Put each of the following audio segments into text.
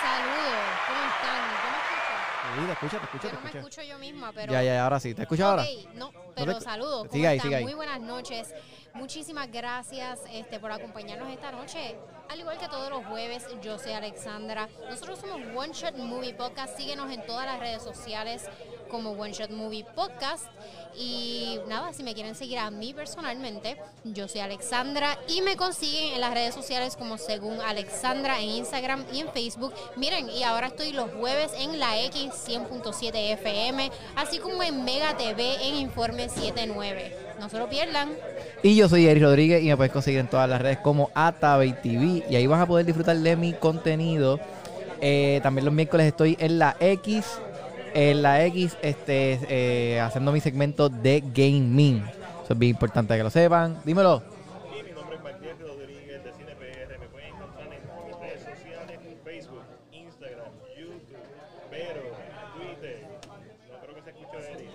Saludos, ¿cómo están? ¿Yo me escucho? Sí, te escucha, te escucha, Yo te no me escucho yo misma, pero... Ya, ya, ahora sí. ¿Te escuchas ahora? Ok, no, pero te- saludos. ¿cómo Sigue ahí, están? sigue ahí. Muy buenas noches. Muchísimas gracias este, por acompañarnos esta noche. Al igual que todos los jueves, yo soy Alexandra. Nosotros somos One Shot Movie Podcast. Síguenos en todas las redes sociales como One Shot Movie Podcast. Y nada, si me quieren seguir a mí personalmente, yo soy Alexandra y me consiguen en las redes sociales como según Alexandra en Instagram y en Facebook. Miren, y ahora estoy los jueves en la X 100.7 FM, así como en Mega TV en Informe 79. No se lo pierdan. Y yo soy Eri Rodríguez y me puedes conseguir en todas las redes como Atabey TV. Y ahí vas a poder disfrutar de mi contenido. Eh, también los miércoles estoy en la X. En la X, este, eh, haciendo mi segmento de gaming. Eso es bien importante que lo sepan. Dímelo. Y mi nombre es Martín Rodríguez de CinePR. Me pueden encontrar en mis redes sociales, Facebook, Instagram, YouTube, pero Twitter. No creo que se escuche Eri.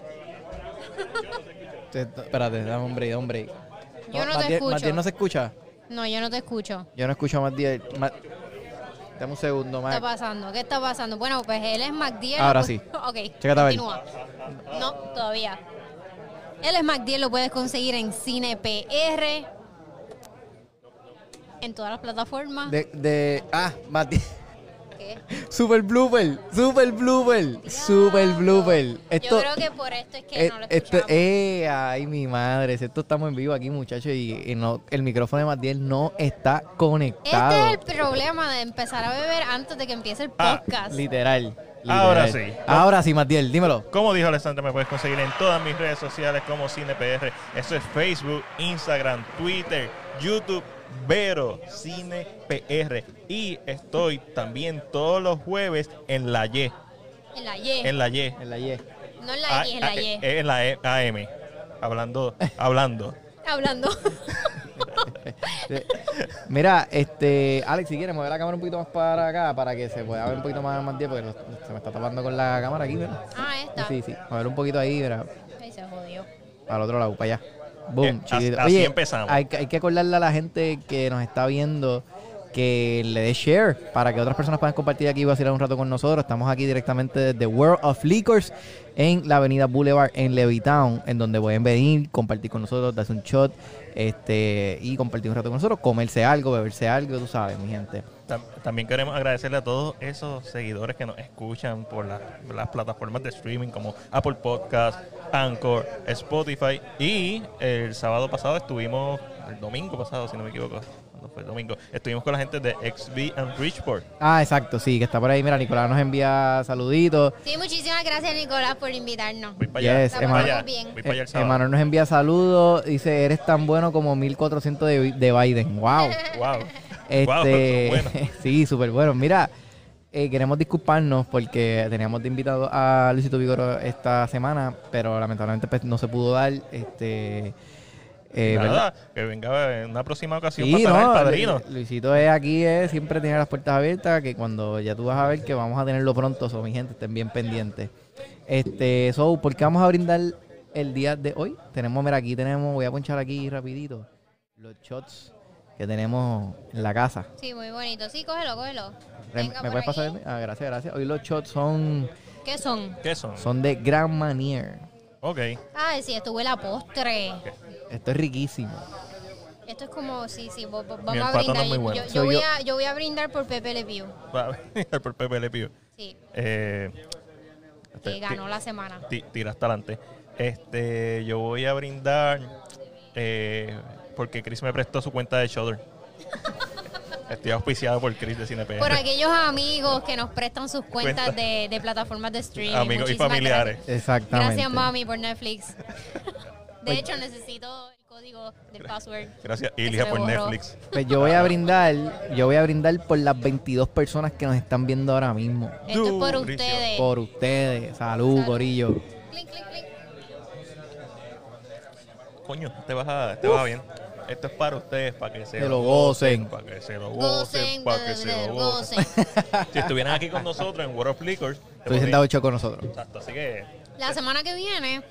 Yo no se escucha. Te- Espérate, dame un break, break. Yo no te Matiel- escucho. Matiel no se escucha. No, yo no te escucho. Yo no escucho a Matiel. Ma- Dame un segundo, ¿Qué está pasando? ¿Qué está pasando? Bueno, pues él es MacDiel. Ahora sí. Ok, Chécate continúa. No, todavía. Él es MacDiel, lo puedes conseguir en Cine PR. En todas las plataformas. De, de. Ah, Matiel. ¿Qué? Super blooper, super blooper, super blooper. Esto, Yo creo que por esto es que eh, no lo esto, escuchamos. eh, ay, mi madre, esto estamos en vivo aquí, muchachos, y, y no, el micrófono de Matiel no está Este conectado. es el problema de empezar a beber antes de que empiece el Ah, podcast. Literal, literal. Ahora sí. Ahora sí, Matiel, dímelo. Como dijo Alexandra, me puedes conseguir en todas mis redes sociales como CinePR. Eso es Facebook, Instagram, Twitter, YouTube, Vero, CinePR. Y estoy también todos los jueves en la Y. En la Y. En la Y. En la Y. No en la Ah, X, en la ah, Y. eh, En la E- AM. Hablando, hablando. Hablando. Eh, Mira, este, Alex, si quieres mover la cámara un poquito más para acá para que se pueda ver un poquito más Matiel, porque lo- se me está tapando con la cámara aquí, ¿verdad? ah, esta. Sí, sí, mover un poquito ahí, mira, Ahí se jodió. al otro lado, para allá. Boom, Eh, chiquito. así Oye, empezamos. Hay, que- hay que acordarle a la gente que nos está viendo que le dé share para que otras personas puedan compartir aquí y vacilar un rato con nosotros. Estamos aquí directamente desde World of Liquors en la avenida Boulevard en Levittown, en donde pueden venir, compartir con nosotros, darse un shot este y compartir un rato con nosotros, comerse algo, beberse algo, tú sabes, mi gente. Tam- También queremos agradecerle a todos esos seguidores que nos escuchan por la- las plataformas de streaming como Apple Podcast, Anchor, Spotify. Y el sábado pasado estuvimos, el domingo pasado, si no me equivoco, cuando fue el domingo, estuvimos con la gente de XB and Bridgeport. Ah, exacto, sí, que está por ahí. Mira, Nicolás nos envía saluditos. Sí, muchísimas gracias, Nicolás, por invitarnos. Voy para allá. Yes, allá, bien. voy para allá el Eh, sábado. Emanuel nos envía saludos. Dice, eres tan bueno como 1400 de, de Biden. Wow. Wow. Este, Wow, bueno. sí, súper bueno. Mira, eh, queremos disculparnos porque teníamos de invitado a Luisito Vigoro esta semana, pero lamentablemente pues, no se pudo dar. Este, eh, que venga en una próxima ocasión Sí, para el no, padrino. Lu- Luisito es aquí, es, siempre tiene las puertas abiertas, que cuando ya tú vas a ver que vamos a tenerlo pronto, so, mi gente, estén bien pendientes. Este, so, ¿por qué vamos a brindar el día de hoy? Tenemos, mira, aquí tenemos, voy a ponchar aquí rapidito, los shots que tenemos en la casa. Sí, muy bonito. Sí, cógelo, cógelo. Venga ¿Me puedes pasar? Ah, gracias, gracias. Hoy los shots son, ¿Qué son? ¿Qué son? son de Grand Manier. Ok. Ay, sí, esto huele a postre. Esto es riquísimo. Esto es como, sí, sí, vamos a no brindar. es muy bueno. Yo, voy yo. a, yo voy a brindar por Pepe Le Pew. Va a venir por Pepe Le Pew. Sí, Eh, que ganó la semana. ti- tira hasta adelante. Este, yo voy a brindar eh, porque Chris me prestó su cuenta de Shudder. Estoy auspiciado por Chris de CinePR. Por aquellos amigos que nos prestan sus cuentas Cuenta. de, de plataformas de streaming. Amigos y Muchísimas familiares. Gracias, Exactamente. Gracias, mami, por Netflix. De hecho, necesito el código del password. Gracias, se por borró. Netflix. Pues yo voy a brindar, yo voy a brindar por las 22 personas que nos están viendo ahora mismo. Esto es por Durísimo. ustedes. Por ustedes. Salud, Salud. Corillo. Clink, clink, clink. Coño, te vas a, te va bien. Esto es para ustedes, para que se, Que lo gocen. Para que se lo Gocen, gocen, para que se lo gocen. gocen. Si estuvieran aquí con nosotros en World of Liquors, Estoy sentado ocho con nosotros. Exacto, así que La semana que viene,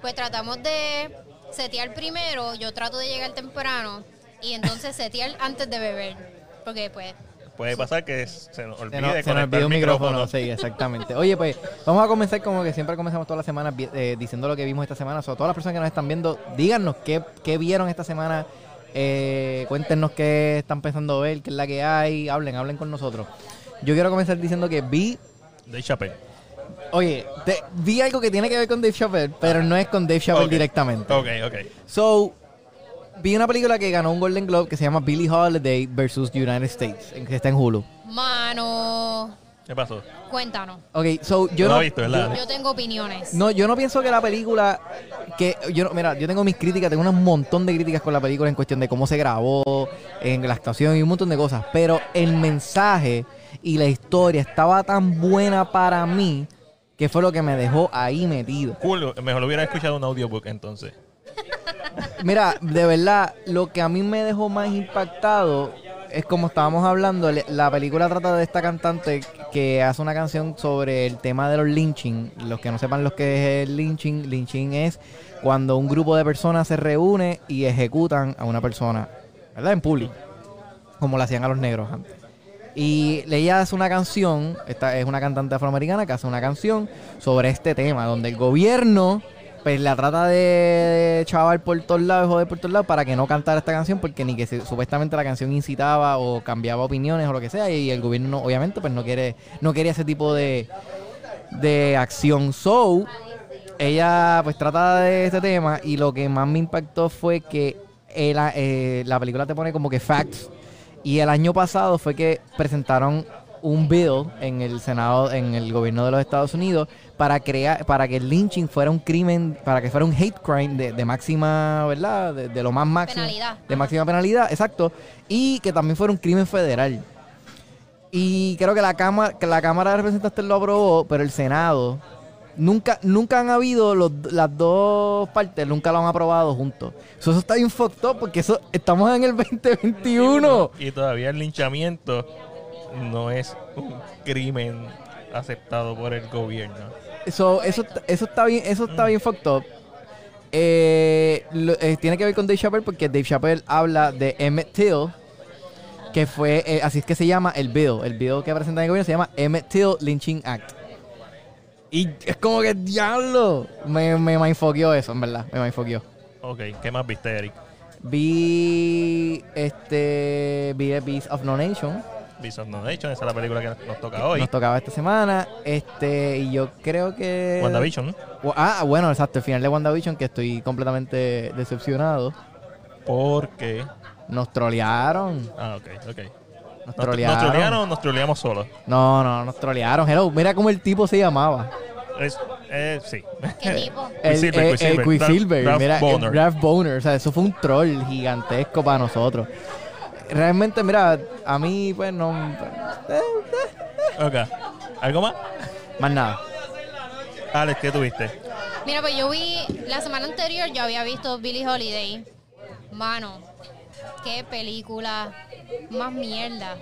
pues tratamos de setear primero. Yo trato de llegar temprano y entonces setear antes de beber. Porque, pues, puede pasar que se nos Se olvide nos, se nos conectar olvidó el un micrófono. micrófono. Sí, exactamente. Oye, pues vamos a comenzar como que siempre comenzamos todas las semanas eh, diciendo lo que vimos esta semana. Sobre todas las personas que nos están viendo, díganos qué, qué vieron esta semana. Eh, cuéntenos qué están pensando ver, qué es la que hay. Hablen, hablen con nosotros. Yo quiero comenzar diciendo que vi De Chappelle. Oye, te- vi algo que tiene que ver con Dave Chappelle, pero no es con Dave Chappelle directamente. Ok, ok. So, vi una película que ganó un Golden Globe que se llama Billie Holiday versus United States, en- que está en Hulu. Mano, ¿Qué pasó? cuéntanos. Ok, so yo No no, visto, ¿verdad? Yo tengo opiniones. no, yo no pienso que la película que yo no- mira, yo tengo mis críticas, tengo un montón de críticas con la película en cuestión de cómo se grabó, en la actuación y un montón de cosas, pero el mensaje y la historia estaba tan buena para mí que fue lo que me dejó ahí metido. Cool, mejor hubiera escuchado un audiobook entonces. Mira, de verdad, lo que a mí me dejó más impactado es como estábamos hablando, la película trata de esta cantante que hace una canción sobre el tema de los lynching. Los que no sepan lo que es el lynching, lynching es cuando un grupo de personas se reúne y ejecutan a una persona, ¿verdad? En público, como lo hacían a los negros antes. Y ella hace una canción, esta es una cantante afroamericana que hace una canción sobre este tema, donde el gobierno pues la trata de chaval por todos lados, joder por todos lados, para que no cantara esta canción, porque ni que supuestamente la canción incitaba o cambiaba opiniones o lo que sea, y el gobierno no- obviamente pues no quiere, no quería ese tipo de, de acción. So, ella pues trata de este tema y lo que más me impactó fue que el- eh, la película te pone como que facts y el año pasado fue que presentaron un bill en el Senado, en el gobierno de los Estados Unidos, para crear, para que el lynching fuera un crimen, para que fuera un hate crime de, de máxima, ¿verdad? De, de lo más máximo. Penalidad. De máxima penalidad, exacto. Y que también fuera un crimen federal. Y creo que la Cámara, que la Cámara de Representantes lo aprobó, pero el Senado nunca, nunca han habido los, las dos partes, nunca lo han aprobado juntos. So, eso está bien fucked up porque eso estamos en el 2021. Y todavía el linchamiento no es un crimen aceptado por el gobierno. So, eso, eso está bien, eso está bien fucked up. Eh, lo- eh, tiene que ver con Dave Chappelle porque Dave Chappelle habla de Emmett Till, que fue, eh, así es que se llama el bill. El bill que presenta el gobierno se llama Emmett Till Lynching Act. Y es como que diablo. Me, me eso, en verdad. Me mindfuckeó. Ok, ¿qué más viste, Eric? Vi este vi The Beast of No Nation. No Nation, esa es la película que nos toca hoy. Nos tocaba esta semana. Este, y yo creo que. WandaVision, ¿no? Ah, bueno, exacto, el final de WandaVision que estoy completamente decepcionado. Porque... Nos trolearon. Ah, ok, ok. Nos ¿Nos, trolearon. ¿Nos trolearon o nos troleamos solos? No, no, nos trolearon. Hello, mira cómo el tipo se llamaba. Es, eh, sí. ¿Qué tipo? El, el- Quicksilver. el Ralph mira, el Boner. Ralph Boner. O sea, eso fue un troll gigantesco para nosotros. Realmente, mira, a mí, pues no. eh, Ok. ¿Algo más? más nada. Alex, ¿qué tuviste? Mira, pues yo vi, la semana anterior yo había visto Billie Holiday. Mano, qué película más mierda.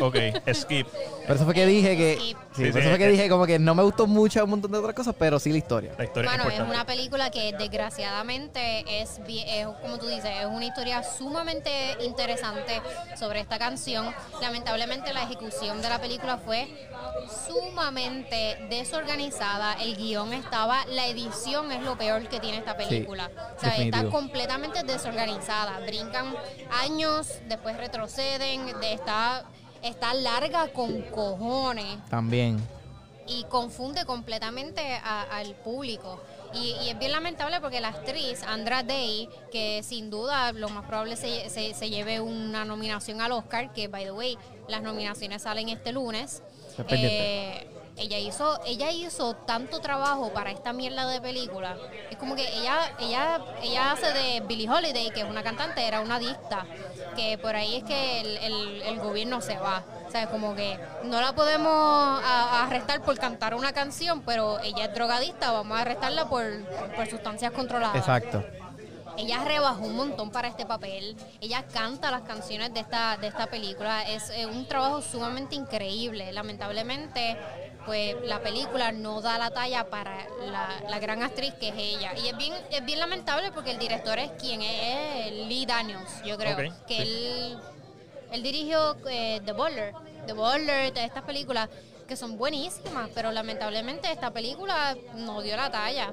Ok, skip. Por eso fue que dije que. Sí, Sí, por eso fue que dije como que no me gustó mucho un montón de otras cosas, pero sí la historia. La historia Bueno, es una película que desgraciadamente es, como tú dices, es una historia sumamente interesante sobre esta canción. Lamentablemente la ejecución de la película fue sumamente desorganizada. El guion estaba, la edición es lo peor que tiene esta película. o sea, está completamente desorganizada. Brincan años, después retroceden, de- está, está larga con cojones También. y confunde completamente al público. Y, y es bien lamentable porque la actriz Andra Day, que sin duda lo más probable se, se- se lleve una nominación al Oscar, que by the way, las nominaciones salen este lunes. Eh, ella hizo, ella hizo tanto trabajo para esta mierda de película. Es como que ella, ella, ella hace de Billie Holiday, que es una cantante, era una adicta. Que por ahí es que el, el- el gobierno se va. O sea, como que no la podemos a- arrestar por cantar una canción, pero ella es drogadicta, vamos a arrestarla por, por sustancias controladas. Exacto. Ella rebajó un montón para este papel. Ella canta las canciones de esta, de esta película. Es un trabajo sumamente increíble. Lamentablemente, pues la película no da la talla para la, la gran actriz que es ella. Y es bien, es bien lamentable porque el director es quien es, es Lee Daniels, yo creo. Que sí. él Él dirigió eh, The Butler, The Butler, de estas películas que son buenísimas, pero lamentablemente esta película no dio la talla.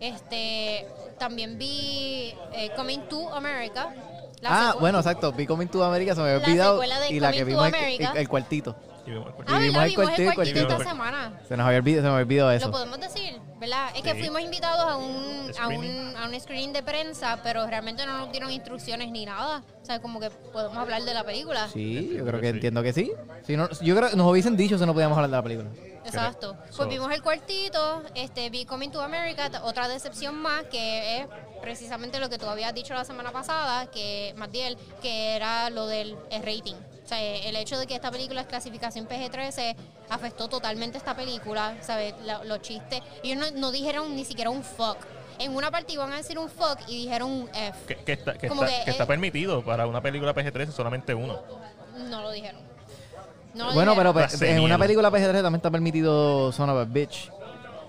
Este, también vi eh, Coming to America. la Ah, bueno, exacto. Vi Coming to America, se me había La olvidado. secuela de Y la que vimos el cuartito. Y vimos el Ah, el cuartito, esta semana. Se nos había olvidado, se me había olvidado eso. Lo podemos decir, ¿verdad? Es que Sí. fuimos invitados a un, a, Screening. un, a un screening de prensa, pero realmente no nos dieron instrucciones ni nada. O sea, como que podemos hablar de la película. Sí, yo creo que Sí. entiendo que sí. Si no, yo creo que nos hubiesen dicho si no podíamos hablar de la película. Exacto. Pues vimos el cuartito, este, vi Coming to America, t- otra decepción más, que es precisamente lo que tú habías dicho la semana pasada, que Matiel, que era lo del el rating. Sea, el hecho de que esta película es clasificación PG-13 afectó totalmente esta película, ¿sabes? La- los chistes. Ellos no, no dijeron ni siquiera un fuck. En una parte iban a decir un fuck y dijeron un F. Que, que está, que, Como está, que que está es- permitido para una película PG-13 solamente uno. No lo dijeron. No lo Bueno, pero dijeron. pues, La en una película PG-13 también está permitido Son of a Bitch.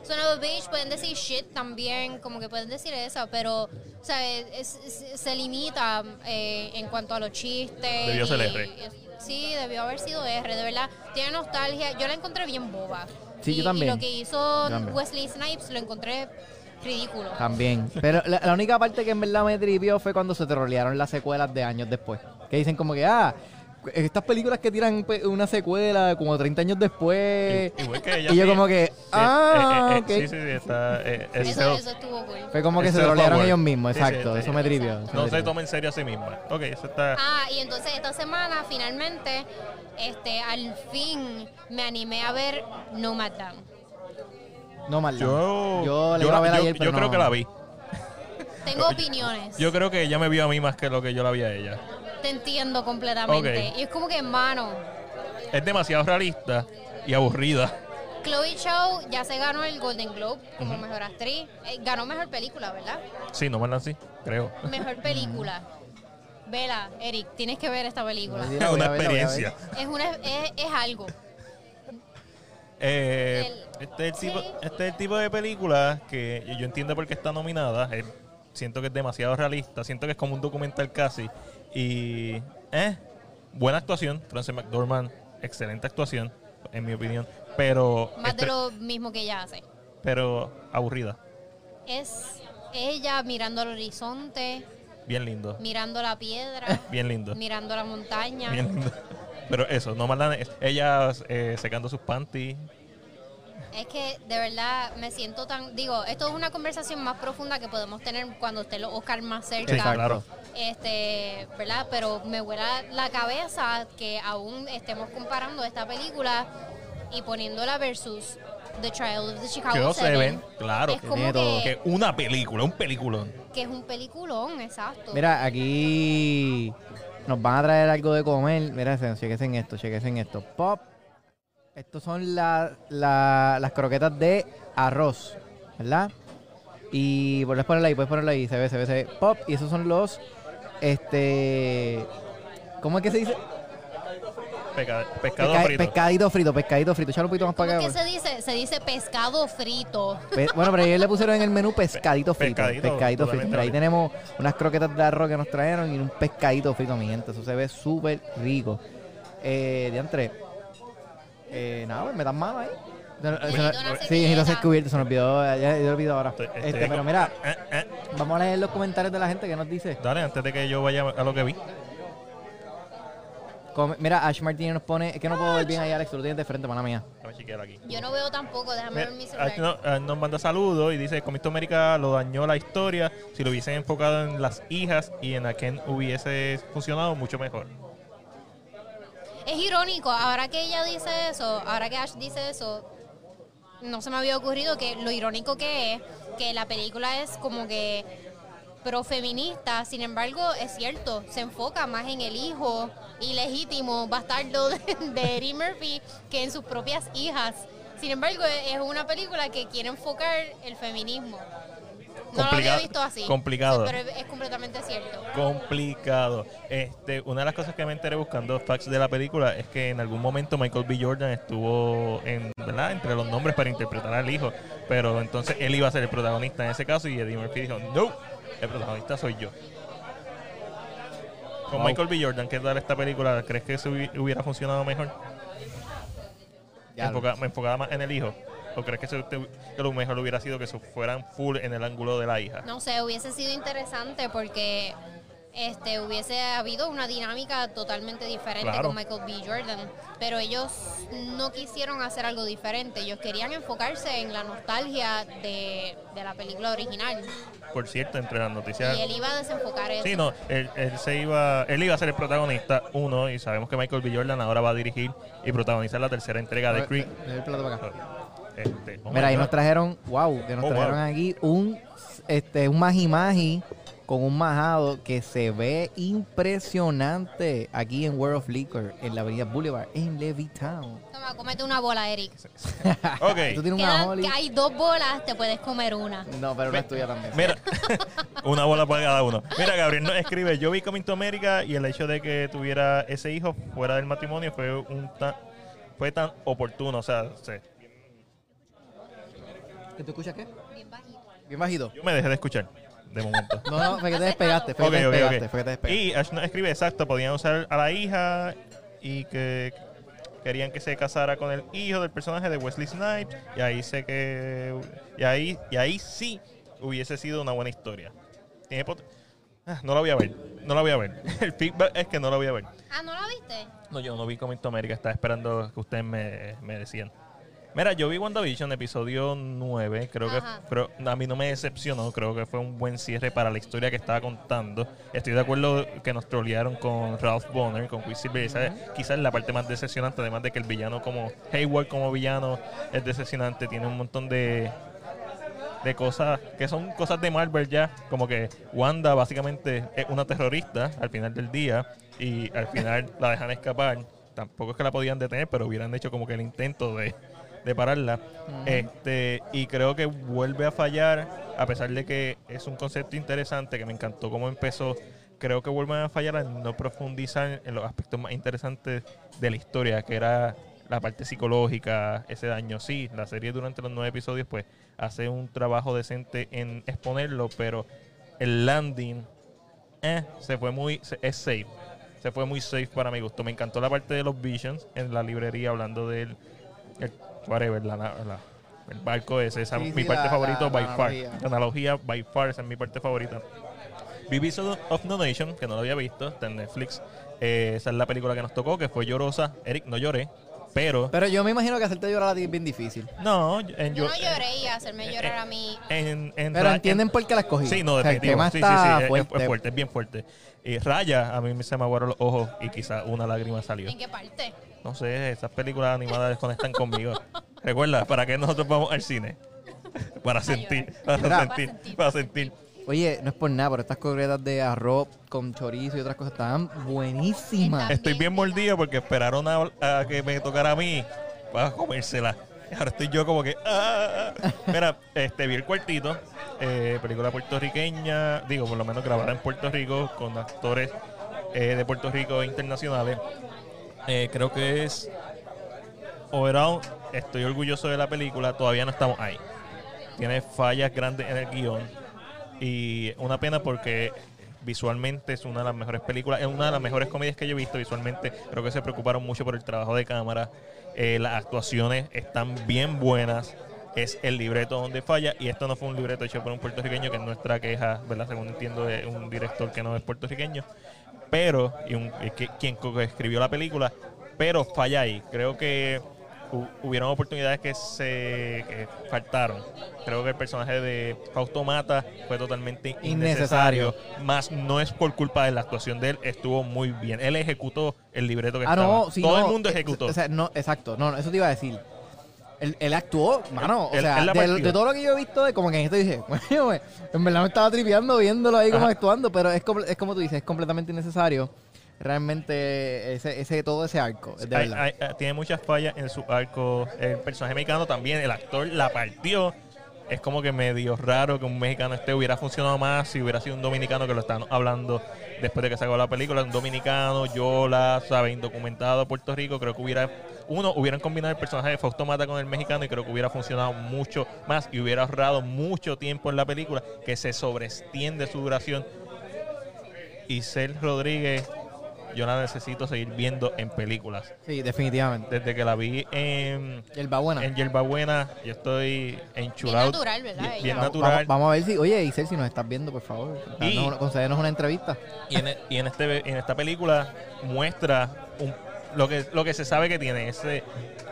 Son of a Bitch, pueden decir shit también, como que pueden decir eso, pero o sea, es- es- se limita eh, en cuanto a los chistes. Debió ser y- R. y- sí, debió haber sido R, de verdad. Tiene nostalgia. Yo la encontré bien boba. Sí, y, yo también. Y lo que hizo también. Wesley Snipes lo encontré ridículo. También. Pero la, la única parte que en verdad me trivió fue cuando se trolearon las secuelas de años después. Que dicen como que, ah, estas películas que tiran pe- una secuela como 30 años después. Igual que ella. Y yo sí. como que, Sí, ah, eh, eh, ok. Sí, sí, sí, está. eh, es Eso, estuvo cool. Fue como que se trolearon ellos mismos, Sí, sí, exacto. sí. Eso me trivió. No se toma en serio a sí misma. Ok, eso está. Ah, y entonces esta semana finalmente, este, al fin me animé a ver Nomadland. No mal. Yo, yo la yo iba a ver yo- ayer, yo pero creo no. que la vi. Tengo opiniones. Yo creo que ella me vio a mí más que lo que yo la vi a ella. Te entiendo completamente. Ok. Y es como que, hermano, Es demasiado realista y aburrida. Chloe Chow ya se ganó el Golden Globe como mejor actriz. Eh, ganó mejor película, ¿verdad? Sí, no me sí, creo. Mejor película. Vela, Eric, tienes que ver esta película. Es la una la experiencia. Es, una, es, es algo. Eh, El- este, es el tipo, sí. este es el tipo de película que yo entiendo por qué está nominada. Eh, siento que es demasiado realista. Siento que es como un documental casi. Y. Eh, buena actuación. Frances McDormand, excelente actuación, en mi opinión. Pero. Más de este- lo mismo que ella hace. Pero aburrida. Es ella mirando al horizonte, Bien lindo. mirando la piedra, Bien lindo. mirando la montaña. Bien lindo. Pero eso, no más ella eh, secando sus panties. Es que de verdad me siento tan. Digo, esto es una conversación más profunda que podemos tener cuando esté los Oscar más cerca. Sí, claro. Este, ¿verdad? Pero me vuela la cabeza que aún estemos comparando esta película y poniéndola versus The Trial of the Chicago Seven. Seven, claro. Es que como tiene todo. que, Que una película, un peliculón. que es un peliculón, exacto. Mira, aquí nos van a traer algo de comer. Mira, chequense en esto, chequense en esto. Pop. Estos son la- la- las croquetas de arroz, ¿verdad? Y puedes ponerla ahí, puedes ponerla ahí, se ve, se ve, se ve. Pop. Y esos son los, este... ¿Cómo es que se dice? Peca- pescado Pesca- frito. pescadito frito, pescadito frito. Échalo un poquito más ¿Cómo para acá. que se dice? Se dice pescado frito. Pe- bueno, pero ellos le pusieron en el menú pescadito frito. pescadito, Pescadito, frito. ahí tenemos unas croquetas de arroz que nos trajeron y un pescadito frito, mi gente. Eso se ve súper rico. Eh, diantre. Eh, nada, pues me dan mano ahí. Una sí, necesito hacer cubierto, se nos olvidó, ya, ya se olvidó ahora. Estoy- Este, pero con- mira, Eh, eh. vamos a leer los comentarios de la gente que nos dice. Dale, antes de que yo vaya a lo que vi. Come- mira, Ash Martínez nos pone, es que no puedo ver bien ahí, Alex, tú lo tienes de frente, mala mía. Déjame chequear aquí. Yo no veo tampoco, déjame ver mi Mira, celular. no- ah, nos manda saludos y dice, Comito América lo dañó la historia. Si lo hubiesen enfocado en las hijas y en a Ken hubiese funcionado mucho mejor. Es irónico, ahora que ella dice eso, ahora que Ash dice eso, no se me había ocurrido que lo irónico que es que la película es como que profeminista, sin embargo, es cierto, se enfoca más en el hijo ilegítimo bastardo de, de Eddie Murphy que en sus propias hijas. Sin embargo, es una película que quiere enfocar el feminismo. No lo había Complicado- visto así. complicado. Pero es completamente cierto. Complicado. Este, una de las cosas que me enteré buscando facts de la película es que en algún momento Michael B. Jordan estuvo en, ¿verdad? entre los nombres para interpretar al hijo. Pero entonces él iba a ser el protagonista en ese caso y Eddie Murphy dijo, no, el protagonista soy yo. Con Wow. Michael B. Jordan, ¿qué tal esta película? ¿Crees que se hubi- hubiera funcionado mejor? Ya lo- Enfoca- enfocada más en el hijo. ¿O crees que, se- que lo mejor hubiera sido que se fueran full en el ángulo de la hija? No sé, hubiese sido interesante porque este hubiese habido una dinámica totalmente diferente Claro. con Michael B. Jordan. Pero ellos no quisieron hacer algo diferente. Ellos querían enfocarse en la nostalgia de, de la película original. Por cierto, entre las noticias... Y él iba a desenfocar eso. Sí, no, él, él se iba, él iba a ser el protagonista, uno, y sabemos que Michael B. Jordan ahora va a dirigir y protagonizar la tercera entrega de Creed. Este, oh Mira, ahí nos trajeron, wow, que nos Oh, trajeron wow. aquí un, este, un magi magi con un majado que se ve impresionante aquí en World of Liquor, en la avenida Boulevard, en Levittown. Toma, cómete una bola, Eric. Ok. Tú tienes una que hay dos bolas, te puedes comer una. No, pero no es tuya también. Mira, una bola para cada uno. Mira, Gabriel nos escribe, yo vi Coming to America y el hecho de que tuviera ese hijo fuera del matrimonio fue un tan, fue tan oportuno, o sea, se- ¿Que tú escuchas qué? Bien bajito. Bien bajito. yo me dejé de escuchar de momento. No, no, fue que te despegaste, fue que te despegaste, ok. fue que te despegaste. Y Ash nos escribe, exacto, podían usar a la hija y que querían que se casara con el hijo del personaje de Wesley Snipes y ahí sé que y ahí y ahí sí hubiese sido una buena historia. Tiene pot- Ah, no la voy a ver, no la voy a ver. El feedback es que no la voy a ver. Ah, ¿no la viste? No, yo no vi Coming to America, estaba esperando que ustedes me, me decían. Mira, yo vi WandaVision, episodio 9, creo Ajá. que creo- a mí no me decepcionó, creo que fue un buen cierre para la historia que estaba contando. Estoy de acuerdo que nos trolearon con Ralph Bonner, con Quicksilver, esa es quizás la parte más decepcionante, además de que el villano como Hayward como villano es decepcionante, tiene un montón de, de cosas que son cosas de Marvel ya, como que Wanda básicamente es una terrorista al final del día y al final la dejan escapar. Tampoco es que la podían detener, pero hubieran hecho como que el intento de, de pararla. Este, y creo que vuelve a fallar, a pesar de que es un concepto interesante, que me encantó cómo empezó. Creo que vuelven a fallar al no profundizar en los aspectos más interesantes de la historia, que era la parte psicológica, ese daño. Sí, la serie durante los nueve episodios, pues, hace un trabajo decente en exponerlo, pero el landing eh, se fue muy, es safe. Se fue muy safe para mi gusto. Me encantó la parte de los Visions en la librería hablando del el, whatever, la, la- la- el barco ese. Esa Sí, es mi sí, parte la- favorita la- by la far. analogía. La analogía by far, esa es mi parte favorita. Beast of No Nation, que no lo había visto, está en Netflix. Eh, esa es la película que nos tocó, que fue llorosa. Eric, no lloré, pero... Pero yo me imagino que hacerte llorar a ti es bien difícil. No, en, Yo yo, no lloré y hacerme llorar a mí. En, en Pero entienden en- por qué la escogí. Sí, no, O sea, definitivo. Sí, sí, está sí, es- fuerte. Es, fuerte, es bien fuerte. Y Raya, a mí se me aguaron los ojos y quizá una lágrima salió. ¿En qué parte? No sé, esas películas animadas desconectan conmigo. Recuerda, ¿para qué nosotros vamos al cine? Para sentir, para sentir, para sentir. Oye, no es por nada, pero estas concretas de arroz con chorizo y otras cosas estaban buenísimas. Estoy bien mordido porque esperaron a, a que me tocara a mí para comérsela. Ahora estoy yo como que... ah. Mira, este, vi el cuartito, eh, película puertorriqueña, digo, por lo menos grabada en Puerto Rico, con actores eh, de Puerto Rico e internacionales. Eh, creo que es... Overall, estoy orgulloso de la película, todavía no estamos ahí. Tiene fallas grandes en el guion y una pena porque visualmente es una de las mejores películas, es una de las mejores comedias que yo he visto visualmente. Creo que se preocuparon mucho por el trabajo de cámara. Eh, las actuaciones están bien buenas. Es el libreto donde falla y esto no fue un libreto hecho por un puertorriqueño que es nuestra queja, ¿verdad? Según entiendo, es un director que no es puertorriqueño, pero y un, que- quien escribió la película, pero falla ahí. Creo que hu- hubieron oportunidades que se que faltaron. Creo que el personaje de Fausto Mata fue totalmente innecesario. Innecesario. Más no es por culpa de la actuación de él, estuvo muy bien. Él ejecutó el libreto que Ah, estaba. no, sí, Todo no, el mundo eh, ejecutó. O sea, no, exacto, no, eso te iba a decir. Él, él actuó, mano, o Él- sea, de, de todo lo que yo he visto, de como que en esto dije, bueno, en verdad me estaba tripeando viéndolo ahí como Ajá. actuando, pero es, es como tú dices, es completamente innecesario. Realmente, ese, ese todo ese arco, es de Hay- hay- tiene muchas fallas en su arco. El personaje mexicano también, el actor la partió. Es como que medio raro que un mexicano este hubiera funcionado más si hubiera sido un dominicano que lo están hablando después de que sacó la película. Un dominicano, Yola, ¿sabes? Indocumentado Puerto Rico. Creo que hubiera, uno, hubieran combinado el personaje de Fausto Mata con el mexicano y creo que hubiera funcionado mucho más y hubiera ahorrado mucho tiempo en la película que se sobreextiende su duración. Isel Rodríguez yo la necesito seguir viendo en películas. Sí, definitivamente. Desde que la vi en, Y el va buena. en Yerba Buena, yo estoy enchulado. Bien natural, ¿verdad? Bien, bien natural. vamos- vamos a ver si, oye, Isel, si nos estás viendo, por favor, Y- danos una- entrevista. Y en, y en, este, en esta película muestra un- lo, que, lo que se sabe que tiene. Es, eh,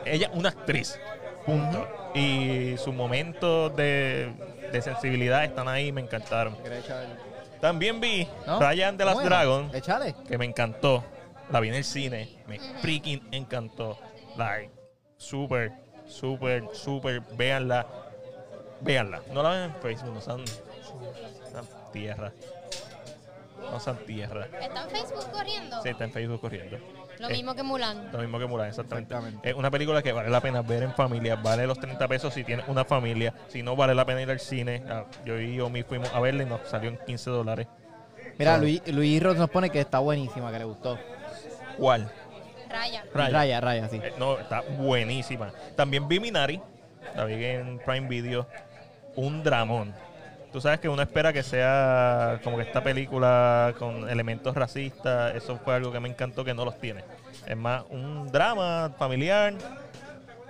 ella una actriz, punto. Y sus momentos de, de sensibilidad están ahí, me encantaron. También vi ¿No? Ryan de las Bueno, Dragon, Échale. que me encantó. La vi en el cine, me freaking encantó. Like, súper, súper, súper, véanla. Véanla. No la vean en Facebook, no sean, sean tierra. No sean tierra. ¿Está en Facebook corriendo? Sí, está en Facebook corriendo. Lo Eh, mismo que Mulan. Lo mismo que Mulan, exactamente. Exactamente. Es una película que vale la pena ver en familia. Vale los 30 pesos si tienes una familia. Si no, vale la pena ir al cine. Ah, Yo y Omi fuimos a verla y nos salió en 15 dólares. Mira, So, Luis, Luis Ross nos pone que está buenísima, que le gustó. ¿Cuál? Raya. Raya. Raya, Raya, sí. Eh, no, está buenísima. También vi Minari. La vi en Prime Video. Un dramón. Tú sabes que uno espera que sea como que esta película con elementos racistas. Eso fue algo que me encantó que no los tiene. Es más, un drama familiar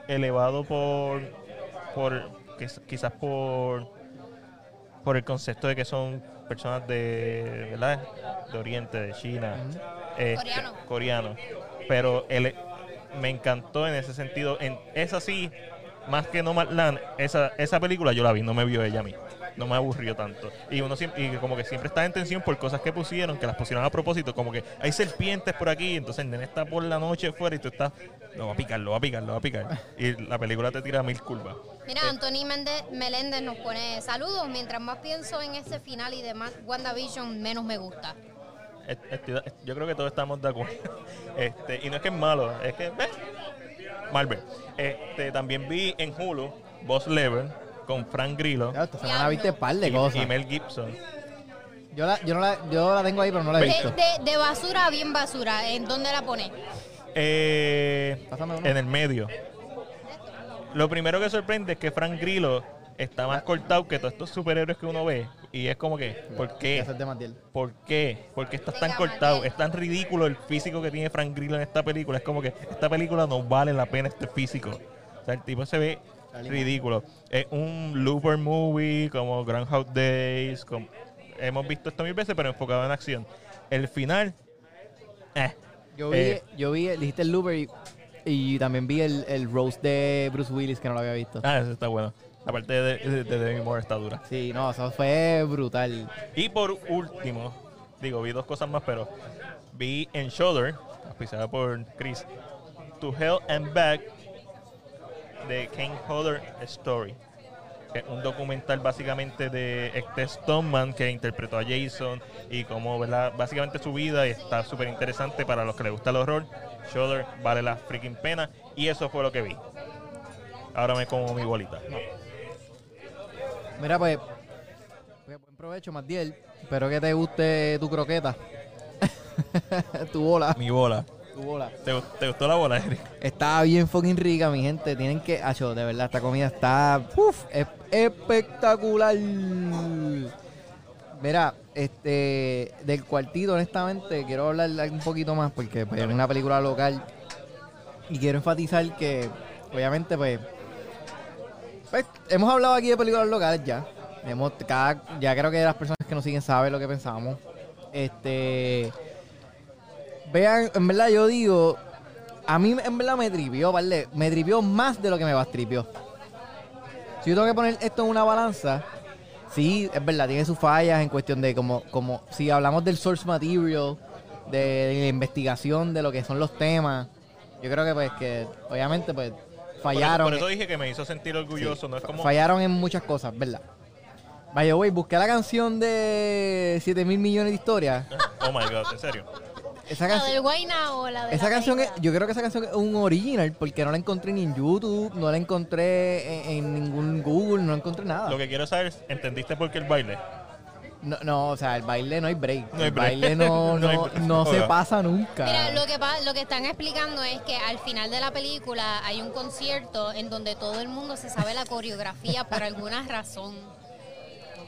elevado por. por quiz- quizás por. por el concepto de que son personas de. ¿verdad? De Oriente, de China. este, Coreano. coreano. Pero él me encantó en ese sentido. En, es así, más que Nomadland, esa, esa película yo la vi, no me vio ella a mí. No me aburrió tanto. Y uno siempre, y como que siempre está en tensión por cosas que pusieron, que las pusieron a propósito, como que hay serpientes por aquí, entonces el nene está por la noche fuera y tú estás, lo va a picar, lo va a picar, lo va a picar. Y la película te tira mil curvas. Mira, Anthony Méndez- Meléndez nos pone saludos. Mientras más pienso en ese final y demás, WandaVision menos me gusta. Yo creo que todos estamos de acuerdo. Este, y no es que es malo, es que ve, Marvel. Este, también vi en Hulu Boss Level con Frank Grillo esta semana viste par de y, cosas. y Mel Gibson. Yo la, yo, no la, yo la tengo ahí, pero no la he De, visto. de- de basura a bien basura. ¿En dónde la pone? Eh, en el medio. Lo primero que sorprende es que Frank Grillo está más cortado que todos estos superhéroes que uno ve. Y es como que, ¿por qué? ¿Por qué? ¿Por qué estás tan cortado? Es tan ridículo el físico que tiene Frank Grillo en esta película. Es como que esta película no vale la pena este físico. O sea, el tipo se ve ridículo. Es un looper movie como Groundhog Days. como- hemos visto esto mil veces, pero enfocado en acción. El final, eh, Yo vi, Eh. yo vi, dijiste el Looper y, y también vi el, el roast de Bruce Willis que no lo había visto. ah, eso está bueno. La parte de, de, de Demi Moore está dura. Sí, no, eso fue brutal. Y por último, digo, vi dos cosas más, pero vi en Shoulder, auspiciada por Chris, To Hell and Back de Ken Hodder Story. Que es un documental básicamente de Hector Stoneman que interpretó a Jason y cómo, ¿verdad? Básicamente su vida y está súper interesante para los que les gusta el horror. Shoulder vale la freaking pena y eso fue lo que vi. Ahora me como mi bolita. Mira, pues, pues, buen provecho, Matiel. Espero que te guste tu croqueta. tu bola. Mi bola. Tu bola. ¿Te, te gustó la bola, Eric? Está bien fucking rica, mi gente. Tienen que. Acho, de verdad, esta comida está. uf, es- espectacular. Mira, este. Del cuartito, honestamente, quiero hablar un poquito más porque pues, es una película local. Y quiero enfatizar que, obviamente, pues. pues, hemos hablado aquí de películas locales ya. Hemos, cada, ya creo que las personas que nos siguen saben lo que pensamos. Este. Vean, en verdad yo digo, a mí en verdad me tripió, ¿vale? Me tripió más de lo que me bastripió. Si yo tengo que poner esto en una balanza, sí, es verdad, tiene sus fallas en cuestión de como, como si hablamos del source material, de, de la investigación, de lo que son los temas, yo creo que pues que obviamente pues fallaron. Por eso, por eso dije que me hizo sentir orgulloso. No es como. Fallaron en muchas cosas, ¿verdad? Vaya, güey, busqué la canción de 7 mil millones de historias. Oh my god, en serio. Esa ¿La canción. del Guayna o la de Esa la canción, es, yo creo que esa canción es un original porque no la encontré ni en YouTube, no la encontré en, en ningún Google, no encontré nada. Lo que quiero saber es, ¿entendiste por qué el baile? No, no, o sea, el baile no hay break. No hay el break. baile no, No no, break. no se pasa nunca. Mira, lo que, pa- lo que están explicando es que al final de la película hay un concierto en donde todo el mundo se sabe la coreografía por alguna razón.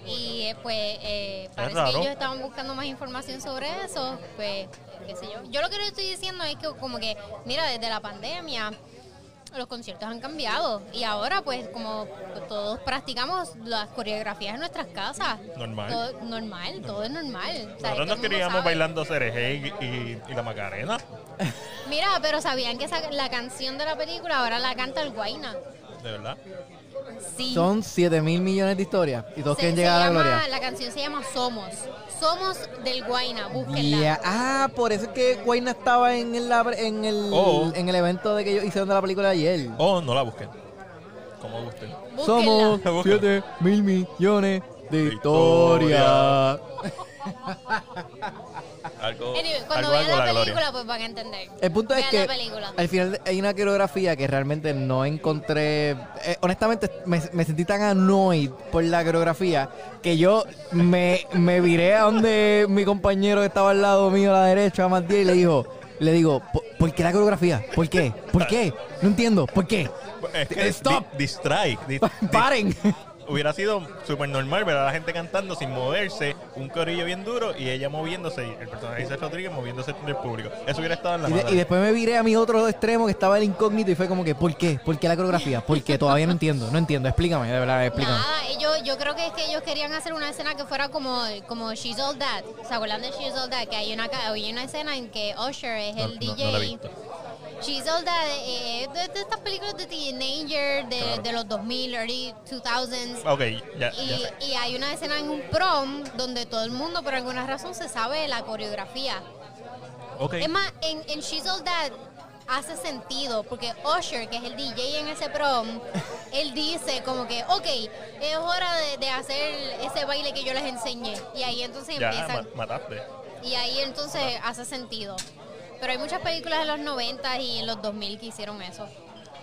Y eh, pues eh, parece que ellos estaban buscando más información sobre eso, pues qué sé yo. Yo lo que les estoy diciendo es que como que, mira, desde la pandemia los conciertos han cambiado y ahora pues como todos practicamos las coreografías en nuestras casas. Normal. Todo, normal, todo es normal. Nosotros nos queríamos bailando cereje y, y- y la Macarena. Mira, pero sabían que esa- la canción de la película ahora la canta el Guayna. De verdad. Sí. Son 7 mil millones de historias y todos Se- quieren llegar a la llama- gloria. La canción se llama Somos. Somos del Guayna, búsquenla. Yeah. Ah, por eso es que Guayna estaba en el, en, el, Oh. en el evento de que ellos hicieron de la película de ayer. O no la busquen. Como gusten. Búsquenla. Somos Búsquenla. 7 mil millones de Victoria. historias. Algo, Anyway, cuando algo, vean algo la la gloria. película, pues van a entender. El punto es que al final hay una coreografía que realmente no encontré. eh, honestamente, me, me sentí tan annoyed por la coreografía que yo me, me viré a donde mi compañero que estaba al lado mío a la derecha, a Matías, y le dijo, le digo, "¿Por- ¿por qué la coreografía? ¿Por qué? ¿Por qué? No entiendo, ¿por qué? Es que Stop. di- distrae. di- di- Paren. Hubiera sido súper normal ver a la gente cantando sin moverse, un corillo bien duro y ella moviéndose, y el personaje de Isaac Rodríguez moviéndose entre el público. Eso hubiera estado en la Y, de- y después me viré a mi otro extremo que estaba el incógnito y fue como que, ¿por qué? ¿Por qué la coreografía? ¿Por qué? Todavía no entiendo, no entiendo. Explícame, de verdad, explícame. Nada, ellos, yo creo que es que ellos querían hacer una escena que fuera como, como She's All That. ¿Se acuerdan de She's All That? Que hay una, hay una escena en que Usher es el no- DJ. no la he visto. She's All That, eh, de, de estas películas de Teenager de, Claro. de los 2000, early 2000s. Ok, ya, Y, hay una escena en un prom donde todo el mundo por alguna razón se sabe la coreografía. Ok. Es más, en, en She's All That hace sentido, porque Usher, que es el DJ en ese prom, él dice como que, ok, es hora de, de hacer ese baile que yo les enseñé. Y ahí entonces ya, empiezan, ma- mataste. y ahí entonces hace sentido. Pero hay muchas películas de los 90 y en los 2000 que hicieron eso.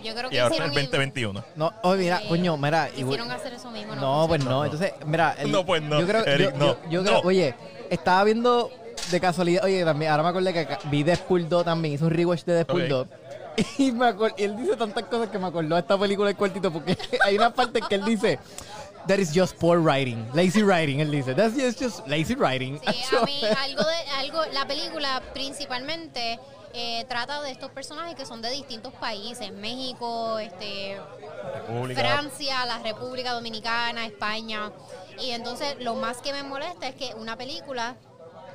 Yo creo que Y ahora hicieron, el 2021. No, oye, mira, coño, mira. y- quisieron hacer eso mismo. No, pues funcionó. no. Entonces, mira. No, pues no, Yo creo, Eric, yo, no, yo- yo creo- no. oye, estaba viendo de casualidad. Oye, también, ahora me acordé que vi Deadpool 2 también. Hice un rewatch de Deadpool Ok. 2. Y, me acor- y él dice tantas cosas que me acordó de esta película del cuartito. Porque hay una parte que él dice. That is just poor writing. Lazy writing, él dice. That's just, just lazy writing. Sí, a mí algo de algo la película principalmente eh, trata de estos personajes que son de distintos países, México, este República. Francia, la República Dominicana, España. Y entonces lo más que me molesta es que una película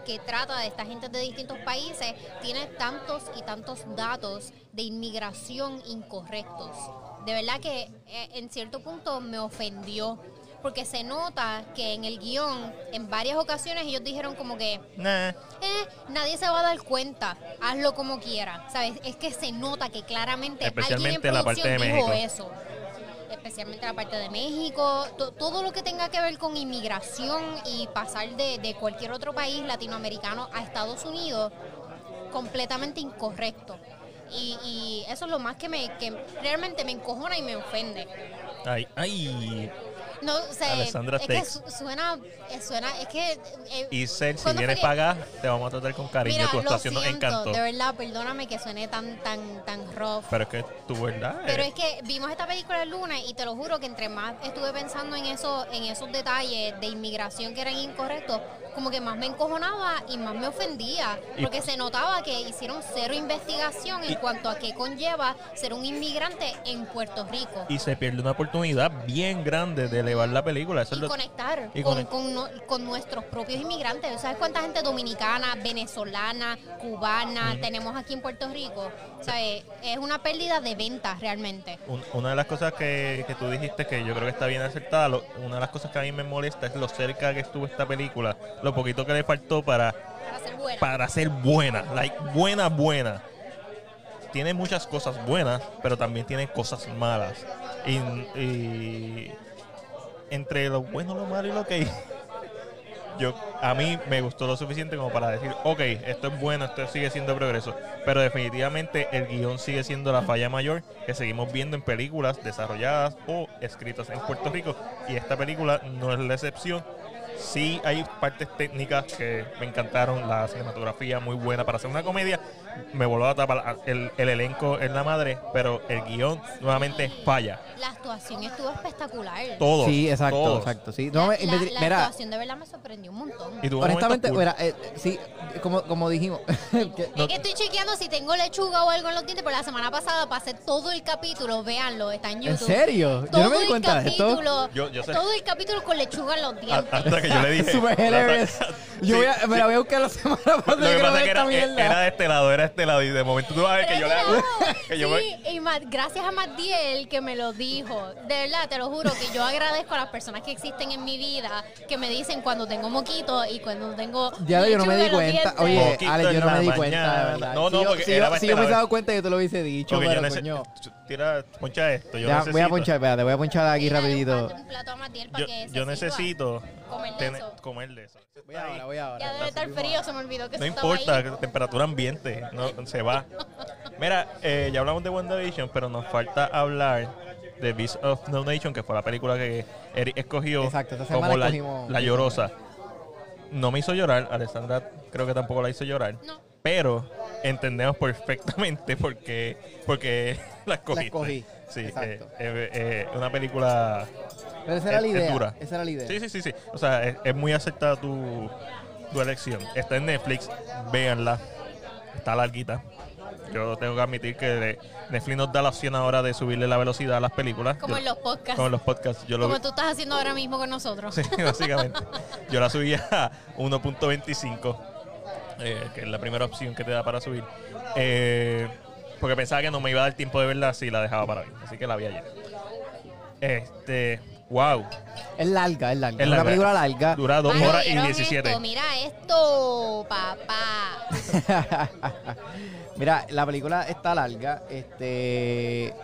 que trata de esta gente de distintos países tiene tantos y tantos datos de inmigración incorrectos. De verdad que eh, en cierto punto me ofendió. Porque se nota que en el guion, en varias ocasiones, ellos dijeron como que, Nah. eh, nadie se va a dar cuenta, hazlo como quiera, ¿sabes? Es que se nota que claramente Especialmente alguien en la parte de dijo México. eso. Especialmente la parte de México, to- todo lo que tenga que ver con inmigración y pasar de, de cualquier otro país latinoamericano a Estados Unidos, completamente incorrecto. Y, y eso es lo más que me que realmente me encojona y me ofende. Ay, ay. No, o sea, Alessandra es que Tex. suena, eh, suena, es que eh, Y Cel, si ¿Cuándo vienes para acá, te vamos a tratar con cariño. Mira, tu actuación nos encantó. de verdad, perdóname que suene tan, tan, tan rough. Pero es que tu verdad. Pero es que vimos esta película el lunes y te lo juro que entre más estuve pensando en eso, en esos detalles de inmigración que eran incorrectos, como que más me encojonaba y más me ofendía, Y- porque se notaba que hicieron cero investigación en Y- cuanto a qué conlleva ser un inmigrante en Puerto Rico. Y se pierde una oportunidad bien grande de elevar la película. Eso es y lo- conectar y con, con no- con nuestros propios inmigrantes. ¿Sabes cuánta gente dominicana, venezolana, cubana tenemos aquí en Puerto Rico? ¿Sabes? Es una pérdida de ventas realmente. Un- una de las cosas que, que tú dijiste que yo creo que está bien acertada, lo- una de las cosas que a mí me molesta es lo cerca que estuvo esta película, lo poquito que le faltó para, Para ser buena. para ser buena, like buena, buena. Tiene muchas cosas buenas, pero también tiene cosas malas. Y, y entre lo bueno, lo malo y lo que yo a mí me gustó lo suficiente como para decir, ok, esto es bueno, esto sigue siendo progreso, pero definitivamente el guion sigue siendo la falla mayor que seguimos viendo en películas desarrolladas o escritas en Puerto Rico y esta película no es la excepción Sí hay partes técnicas que me encantaron, la cinematografía muy buena para hacer una comedia. Me voló a tapar el, el elenco en la madre, pero el guion nuevamente falla. La actuación estuvo espectacular. Todos. Sí, exacto, todos. exacto. Sí. La, No, me- la- me- la mira, actuación de verdad me sorprendió un montón. Y honestamente, cool. mira, eh, sí, como, como dijimos, que- Es que estoy chequeando si tengo lechuga o algo en los dientes, pero la semana pasada pasé todo el capítulo, véanlo, está en ¿en YouTube. serio? Yo Todo no me di el cuenta de esto. capítulo, Yo- yo sé. todo el capítulo con lechuga en los A- dientes. Hasta que yo le dije. Super hilarious. Yo Sí, voy a, me sí. la voy a buscar la semana pasada. Lo que yo pasa que esta era, mierda. era de este lado, era de este lado. Y de momento tú vas a ver que yo le hago. Que yo me- y Matt- gracias a Matiel que me lo dijo. De verdad, te lo juro que yo agradezco a las personas que existen en mi vida que me dicen cuando tengo moquito y cuando tengo. Ya yo no me di cuenta. dientes. Oye, Poquito Ale, yo no me di cuenta, de mañana. verdad. No, no, si yo, porque si era yo, si yo me hubiese dado cuenta, yo te lo hubiese dicho. Yo pero, necesito. coño. Tira, poncha esto. Yo Ya, necesito, voy a ponchar, espérate, voy a ponchar aquí rapidito. buscate un plato a Matiel para Yo, que yo necesito comer de eso. Voy ahora, voy ahora. Ya debe estar frío, se me olvidó que No estaba importa, ahí. temperatura ambiente, no, se va. Mira, eh, ya hablamos de WandaVision, pero nos falta hablar de Beast of No Nation, que fue la película que Eric escogió Exacto, esta semana como la, escogimos- la llorosa. No me hizo llorar, Alessandra creo que tampoco la hizo llorar, No. pero entendemos perfectamente por qué, porque la escogiste. escogí, Sí, exacto. eh, eh, eh, una película Pero esa era la es idea. dura. Esa era la idea. Sí, sí, sí, sí. O sea, es, es muy aceptada tu, tu elección. Está en Netflix, véanla. Está larguita. Yo tengo que admitir que Netflix nos da la opción ahora de subirle la velocidad a las películas. Como Yo- en los podcasts. Como en los podcasts. Yo lo Como tú estás haciendo ahora mismo con nosotros. Sí, básicamente. Yo la subí a 1.25, eh, que es la primera opción que te da para subir. Eh, porque pensaba que no me iba a dar tiempo de verla si la dejaba para hoy. Así que la vi ayer. Este, wow. Es larga, es larga. Es una película larga. Dura dos horas y ¿vieron 17. Esto? Mira esto, papá. Mira, la película está larga. Este.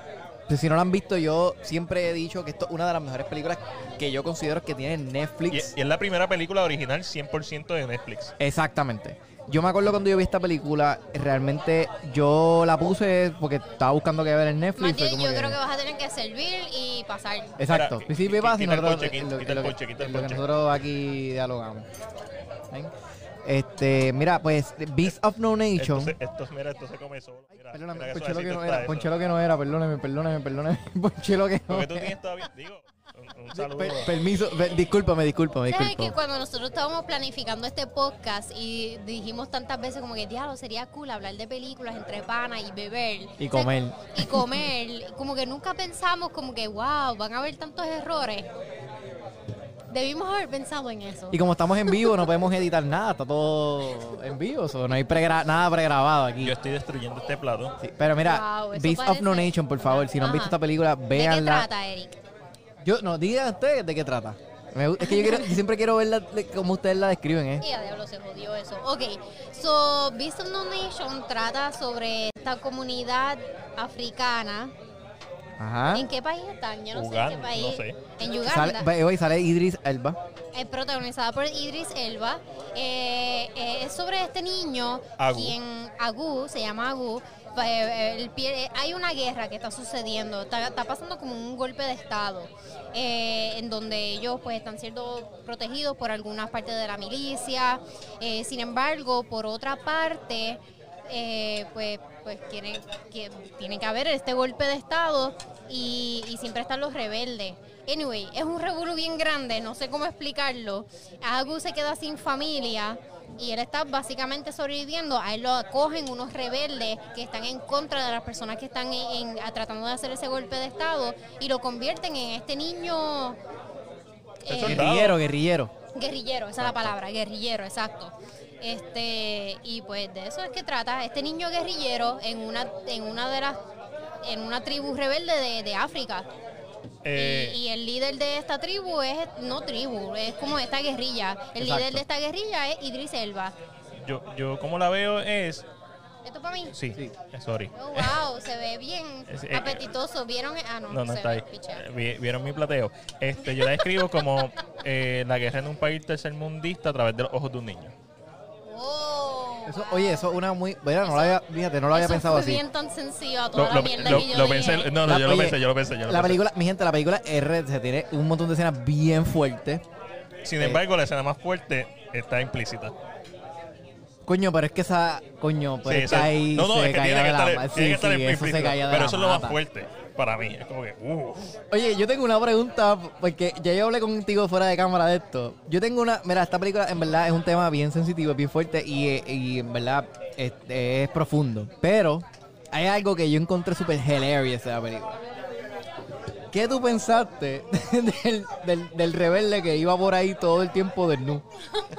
pues Si no la han visto, yo siempre he dicho que esto es una de las mejores películas que yo considero que tiene Y, Netflix. y es la primera película original 100% de Netflix. Exactamente. Yo me acuerdo cuando yo vi esta película, realmente yo la puse porque estaba buscando qué ver en Netflix. como yo creo que vas a tener que servir y pasar. Exacto. Espera, Sí, sí, quita- pasa y quita el ponche, quita el lo que- ponche, quita el en lo que ponche. nosotros aquí dialogamos. ¿Ven? Este, mira, pues Beast of No Esto Nation. se, esto, mira, esto se come solo. Mira, Perdóname, ponché lo que no era, ponché lo que no era, perdóname, perdóname, perdóname, ponché lo que no Porque tú tienes todavía, digo, un, saludo. Per- permiso, per- discúlpame, discúlpame, ¿Sabes que cuando nosotros estábamos planificando este podcast y dijimos tantas veces como que, diablo, sería cool hablar de películas entre pana y beber? Y O sea, comer. Y comer. Como que nunca pensamos como que, wow, van a haber tantos errores. Debimos haber pensado en eso. Y como estamos en vivo, no podemos editar nada, está todo en vivo, so, no hay pregra- nada pregrabado aquí. Yo estoy destruyendo este plato. Sí, pero mira, Wow, Beast of No Nation, por favor, si no han Ajá. visto esta película, ¿De qué véanla. trata, Eric? Yo, no, digan ustedes de qué trata. Me es que yo, quiero- yo siempre quiero verla como ustedes la describen, ¿eh? Y a diablo se jodió eso. Ok, so Beast of No Nation trata sobre esta comunidad africana. Ajá. ¿En qué país están? Yo no sé en qué país. no sé. En Uganda. Sale, way, sale Idris Elba. Es protagonizada por Idris Elba. Eh, eh, es sobre este niño, Agu. quien Agu, se llama Agu. Eh, eh, eh, hay una guerra que está sucediendo, está, pasando como un golpe de estado, en donde ellos pues están siendo protegidos por algunas partes de la milicia. Sin embargo, por otra parte, pues, pues tiene, que, tiene que haber este golpe de Estado y, y siempre están los rebeldes. Anyway, es un revuelo bien grande, no sé cómo explicarlo. Agu se queda sin familia y él está básicamente sobreviviendo. A él lo acogen unos rebeldes que están en contra de las personas que están en- en- a- tratando de hacer ese golpe de Estado y lo convierten en este niño... Eh, Guerrillero, guerrillero. Guerrillero, esa es la palabra, guerrillero, exacto. Este, y pues de eso es que trata este niño guerrillero en una, en una de las, en una tribu rebelde de, de África. Eh, y, y el líder de esta tribu es, no tribu, es como esta guerrilla. El Exacto. líder de esta guerrilla es Idris Elba. yo, yo como la veo es... ¿Esto para mí? Sí, Sí. eh, sorry. Oh, wow, se ve bien Es- eh, apetitoso. ¿Vieron? Ah, no, No, no se está ve, ahí. Eh, Vieron mi plateo. Este, yo la describo como eh, la guerra en un país tercermundista a través de los ojos de un niño. Oh, Eso, oye, eso es una muy. Mira, no lo había, fíjate, no lo había Eso pensado fue así. bien tan sencillo a toda Lo, la lo- mierda lo- que yo lo dije. pensé, no, no, La- yo lo oye, pensé, yo lo pensé, yo lo La pensé. película, mi gente, la película R se tiene un montón de escenas bien fuertes. Sin Eh, embargo, la escena más fuerte está implícita. Coño, pero es que esa. Coño, pero Sí, es que esa- ahí no, no, se es que tiene la estar, tiene Sí, que estar sí, eso se de Pero la eso es lo más fuerte para mí. Es como que, uff. Oye, yo tengo una pregunta, porque ya yo hablé contigo fuera de cámara de esto. Yo tengo una. Mira, esta película en verdad es un tema bien sensitivo, bien fuerte y, y en verdad es, es profundo. Pero hay algo que yo encontré súper hilarious de la película. ¿Qué tú pensaste del, del, del rebelde que iba por ahí todo el tiempo desnudo?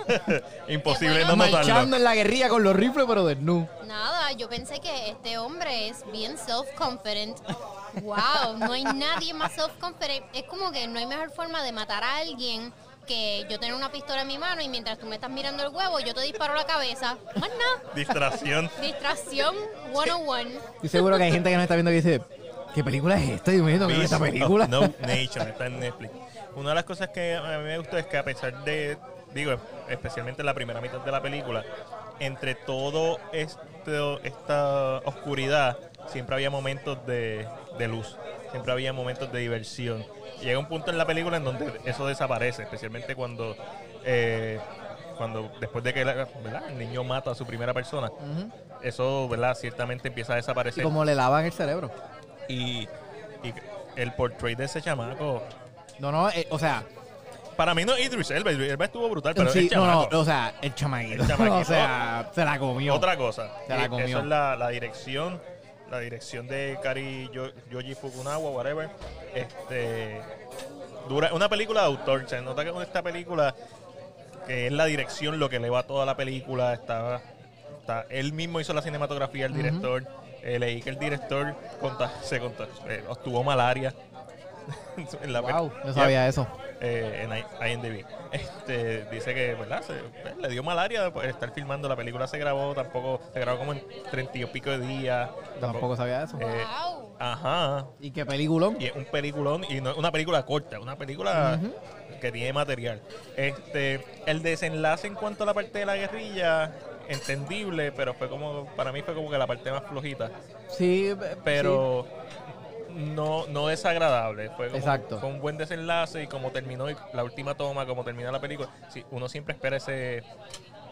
Imposible no notarlo. Marchando en la guerrilla con los rifles, pero desnudo. Nada, yo pensé que este hombre es bien self-confident. Wow, no hay nadie más self-confident. Es como que no hay mejor forma de matar a alguien que yo tener una pistola en mi mano y mientras tú me estás mirando el huevo, yo te disparo la cabeza. Más nada. Distracción. Distracción 101. Estoy seguro que hay gente que nos está viendo que dice, ¿qué película es esta? Dios mío, no esta película. No Nation está en Netflix. Una de las cosas que a mí me gustó es que a pesar de, digo, especialmente en la primera mitad de la película, entre todo esto, esta oscuridad, siempre había momentos de, de luz, siempre había momentos de diversión. Llega un punto en la película en donde eso desaparece, especialmente cuando, eh, cuando después de que el niño mata a su primera persona, eso ¿verdad? ciertamente empieza a Y desaparecer. como le lavan el cerebro. Y, y el portrait de ese chamaco No, no, eh, o sea, Para mí no es Idris Elba. Idris Elba estuvo brutal, pero sí, el no, chamaco. no, o sea, el chamaquito. El chamaquito. o sea, se la comió. Otra cosa. Se la eh, comió. Eso es la, la dirección. La dirección de Kari Yo- Yoji Fukunawa, whatever. Este. Dura, una película de autor. Se nota que con esta película, que es la dirección lo que le va a toda la película. Está, está, él mismo hizo la cinematografía, el director. Eh, leí que el director conta- se conta- eh, obtuvo malaria. en la Wow, Ya, sabía eso. eh, en IMDb. Este, dice que, ¿verdad? Se- eh, le dio malaria por estar filmando. La película se grabó, tampoco, se grabó como en treinta y pico de días. Tampoco sabía eso. Eh, Wow. Ajá. ¿Y qué peliculón? Y es un peliculón, y no es una película corta, una película que tiene material. Este, el desenlace en cuanto a la parte de la guerrilla, entendible, pero fue como, para mí fue como que la parte más flojita. Sí, Pero no, no desagradable. Fue, como- Exacto. fue un buen desenlace y como terminó y la última toma, como termina la película, sí, uno siempre espera ese,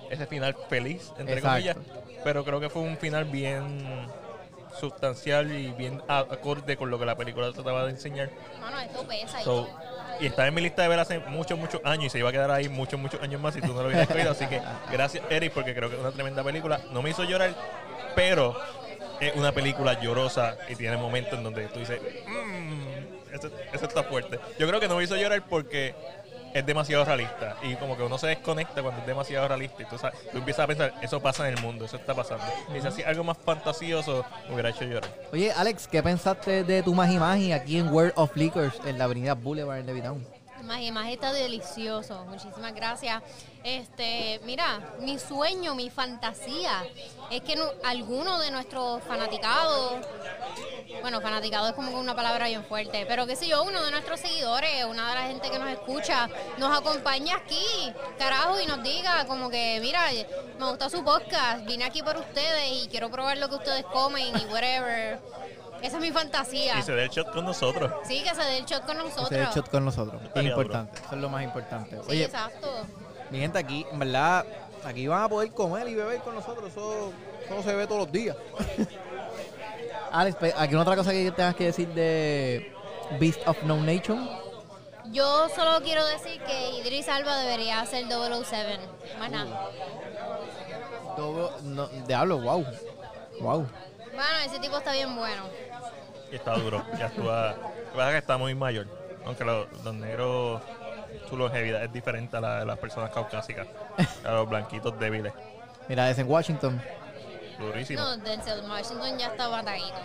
ese final feliz, entre Exacto. comillas. Pero creo que fue un final bien sustancial y bien acorde con lo que la película trataba de enseñar. Mano, esto pesa. y So, todo. Y está en mi lista de ver hace muchos, muchos años y se iba a quedar ahí muchos, muchos años más si tú no lo hubieras escogido. Así que gracias, Eric, porque creo que es una tremenda película. No me hizo llorar, pero es una película llorosa y tiene momentos en donde tú dices, mmm, eso, eso está fuerte. Yo creo que no me hizo llorar porque es demasiado realista y como que uno se desconecta cuando es demasiado realista y tú, sabes- tú empiezas a pensar, eso pasa en el mundo, eso está pasando. Y si hacía algo más fantasioso, me hubiera hecho llorar. Oye, Alex, ¿qué pensaste de tu Magi Magi aquí en World of Liquors en la avenida Boulevard en Levittown? Más y más está delicioso. Muchísimas gracias. Este, mira, mi sueño, mi fantasía es que no- alguno de nuestros fanaticados, bueno, fanaticado es como que una palabra bien fuerte, pero qué sé yo, uno de nuestros seguidores, una de la gente que nos escucha, nos acompañe aquí, carajo, y nos diga como que, mira, me gusta su podcast, vine aquí por ustedes y quiero probar lo que ustedes comen y whatever. Esa es mi fantasía. Y se dé el shot con nosotros. Sí, que se dé el shot con nosotros. Ese shot con nosotros. Es importante. Eso es lo más importante. Sí, Oye, exacto. Mi gente aquí, en verdad, aquí van a poder comer y beber con nosotros. Eso, eso no se ve todos los días. Alex, pe- ¿aquí otra cosa que tengas que decir de Beast of No Nation? Yo solo quiero decir que Idris Alba debería hacer 007. Más nada. Todo, no, diablo, wow. Wow. Bueno, ese tipo está bien bueno. Y está duro. Ya actúa. Lo que pasa es que está muy mayor. Aunque los, los negros, longevidad es diferente a la de las personas caucásicas. A los blanquitos débiles. Mira, es en Washington. Durísimo. No, Denzel Washington ya está batallito.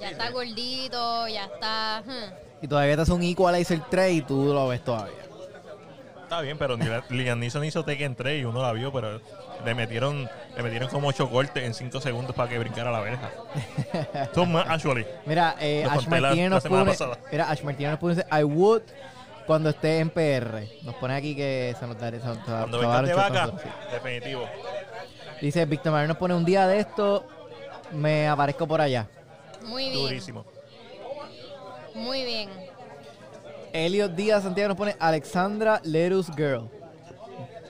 Ya está gordito, ya está... hmm. Y todavía te hace un Equalizer 3 y tú lo ves todavía. Está bien, pero ni la- Liam Neeson hizo Tekken 3 y uno la vio, pero le metieron, le metieron como 8 cortes en 5 segundos para que brincara la verja. Son más, actually. Mira, eh, Lo Ash conté la- Martínez la nos semana pone, pasada. mira, Ash Martínez nos pone, I would cuando esté en PR. Nos pone aquí que se nos dará, Cuando vengas de vaca, nosotros, sí. definitivo. Dice, Víctor Manuel nos pone un día de esto, me aparezco por allá. Muy bien, Durísimo. muy bien. Elliot Díaz Santiago nos pone Alexandra Lerus Girl.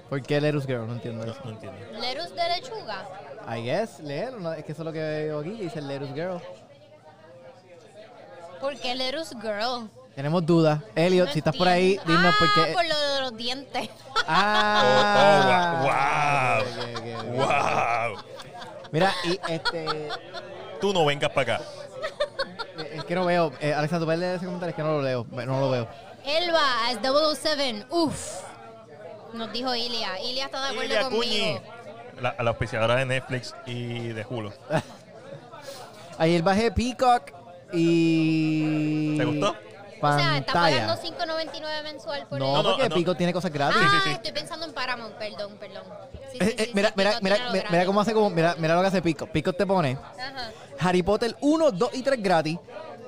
¿Por qué Lerus Girl? No entiendo eso. No entiendo. Lerus de lechuga. I guess, leer, no, es que eso es lo que veo aquí, dice Lerus Girl. ¿Por qué Lerus Girl? Tenemos dudas. Elliot, No si estás por ahí, dinos ah, por qué. por lo de los dientes. Ah. Oh, oh, ok. ¡Wow! Mira, y este. Tú no vengas para acá. Es que no veo. Eh, Alexa, tú puedes leer ese comentario, es que no lo leo. No lo veo. Elba as 007. Uf. Nos dijo Ilia. Ilia está de acuerdo Ilia conmigo. Cuñi. La, la auspiciadora de Netflix y de Hulu. Ayer bajé Peacock y. ¿Te gustó? O sea, está Pantalla. pagando 5.99 mensual por No. No, no, porque no. Peacock tiene cosas gratis. Ah, sí, sí. estoy pensando en Paramount, perdón, perdón. Sí, Eh, sí, eh, sí, mira, sí, mira, mira, mira, cómo hace como, mira, mira lo que hace Pico. Pico te pone Ajá. Harry Potter 1, 2 y 3 gratis,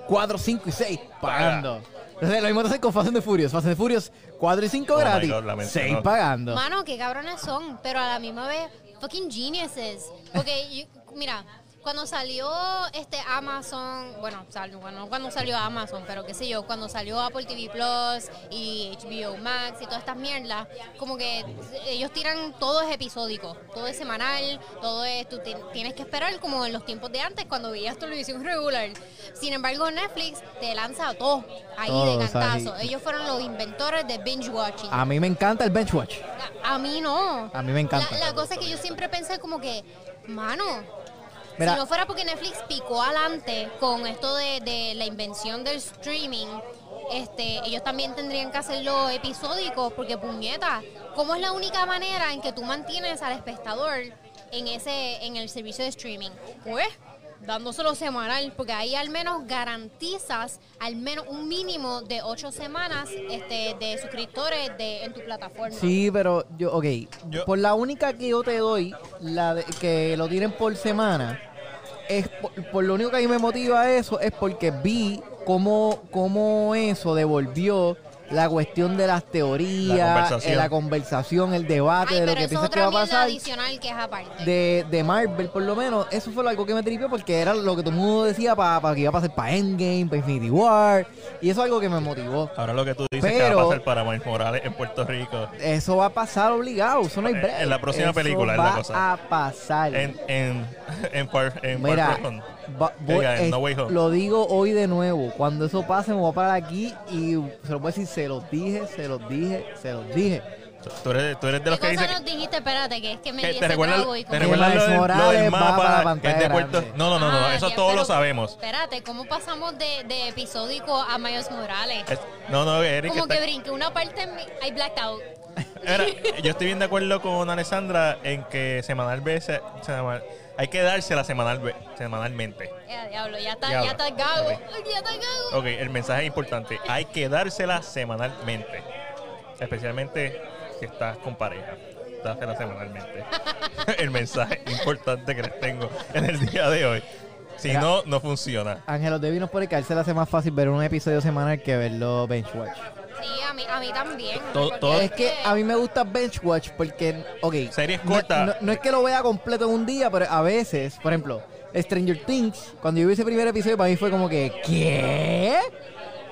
4, 5 y 6 pagando. Entonces lo mismo te hace con Fast and the Furious. Fast and the Furious 4 y 5 Oh gratis, God, la mencionó. 6 pagando. Mano, qué cabrones son, pero a la misma vez, fucking geniuses. Porque, yo- mira, cuando salió este Amazon, bueno, salió, bueno, no cuando salió Amazon, pero qué sé yo, cuando salió Apple TV Plus y HBO Max y todas estas mierdas, como que ellos tiran todo es episódico, todo es semanal, todo es, tú ti- tienes que esperar como en los tiempos de antes cuando veías televisión regular. Sin embargo, Netflix te lanza todo ahí Todo, de o sea, cantazo. y- Ellos fueron los inventores de binge watching. A mí me encanta el Benchwatch. A mí no. A mí me encanta. La, la cosa es que yo siempre pensé como que, mano, Si no fuera porque Netflix picó adelante con esto de, de la invención del streaming, este, ellos también tendrían que hacerlo episódico, porque puñeta, ¿cómo es la única manera en que tú mantienes al espectador en ese, en el servicio de streaming? Pues dándoselo semanal, porque ahí al menos garantizas al menos un mínimo de ocho semanas este, de suscriptores de, en tu plataforma. Sí, pero yo, ok. Yo- Por la única que yo te doy, la de- que lo tienen por semana, es por, por lo único que a mí me motiva eso es porque vi cómo, cómo eso devolvió la cuestión de las teorías, La la conversación. conversación, la, conversación el debate Ay, de lo que piensas que va a pasar. adicional que es aparte. De, de Marvel, por lo menos, eso fue algo que me tripió porque era lo que todo el mundo decía para que iba a pasar para Endgame, para Infinity War, y eso es algo que me motivó. Ahora lo que tú dices que va a pasar para Miles Morales en Puerto Rico. Eso va a pasar obligado, eso no hay En- break. en la próxima Eso película es la va cosa. a pasar. En, en, en, Far, en Far Mira. Va- voy- es- No Way Home. lo digo hoy de nuevo. Cuando eso pase, me voy a parar aquí y se lo voy a decir, se los dije, se los dije, se los dije. Tú eres, tú eres de los ¿Qué que dicen nos dijiste? Espérate, que es que me que di te y te recuerdan lo, del, lo Morales del va para la mapa que es de Puerto. No, no, no, no, Ah, eso ya, todos lo sabemos. Espérate, ¿cómo pasamos de, de episódico a Miles Morales? Es- no, no, Eric Como está- que brinqué una parte en mi... I blacked out. Mira, yo estoy bien de acuerdo con Alessandra en que semanal veces semanal- hay que dársela semanal semanalmente. Ya, diablo, ya está, ya está gago. Ok. Ya está gago. Ok, el mensaje es importante. Hay que dársela semanalmente. Especialmente si estás con pareja. Dásela semanalmente. el mensaje importante que les tengo en el día de hoy. Si no, no funciona. Ángelos de Vinos por el que a él se le hace más fácil ver un episodio semanal que verlo Benchwatch. Sí, a mí, a mí también. Todo- porque todo- Es que a mí me gusta Benchwatch porque, ok, Series no- cortas. No, no es que lo vea completo en un día, pero a veces, por ejemplo, Stranger Things, cuando yo vi ese primer episodio, para mí fue como que, ¿qué?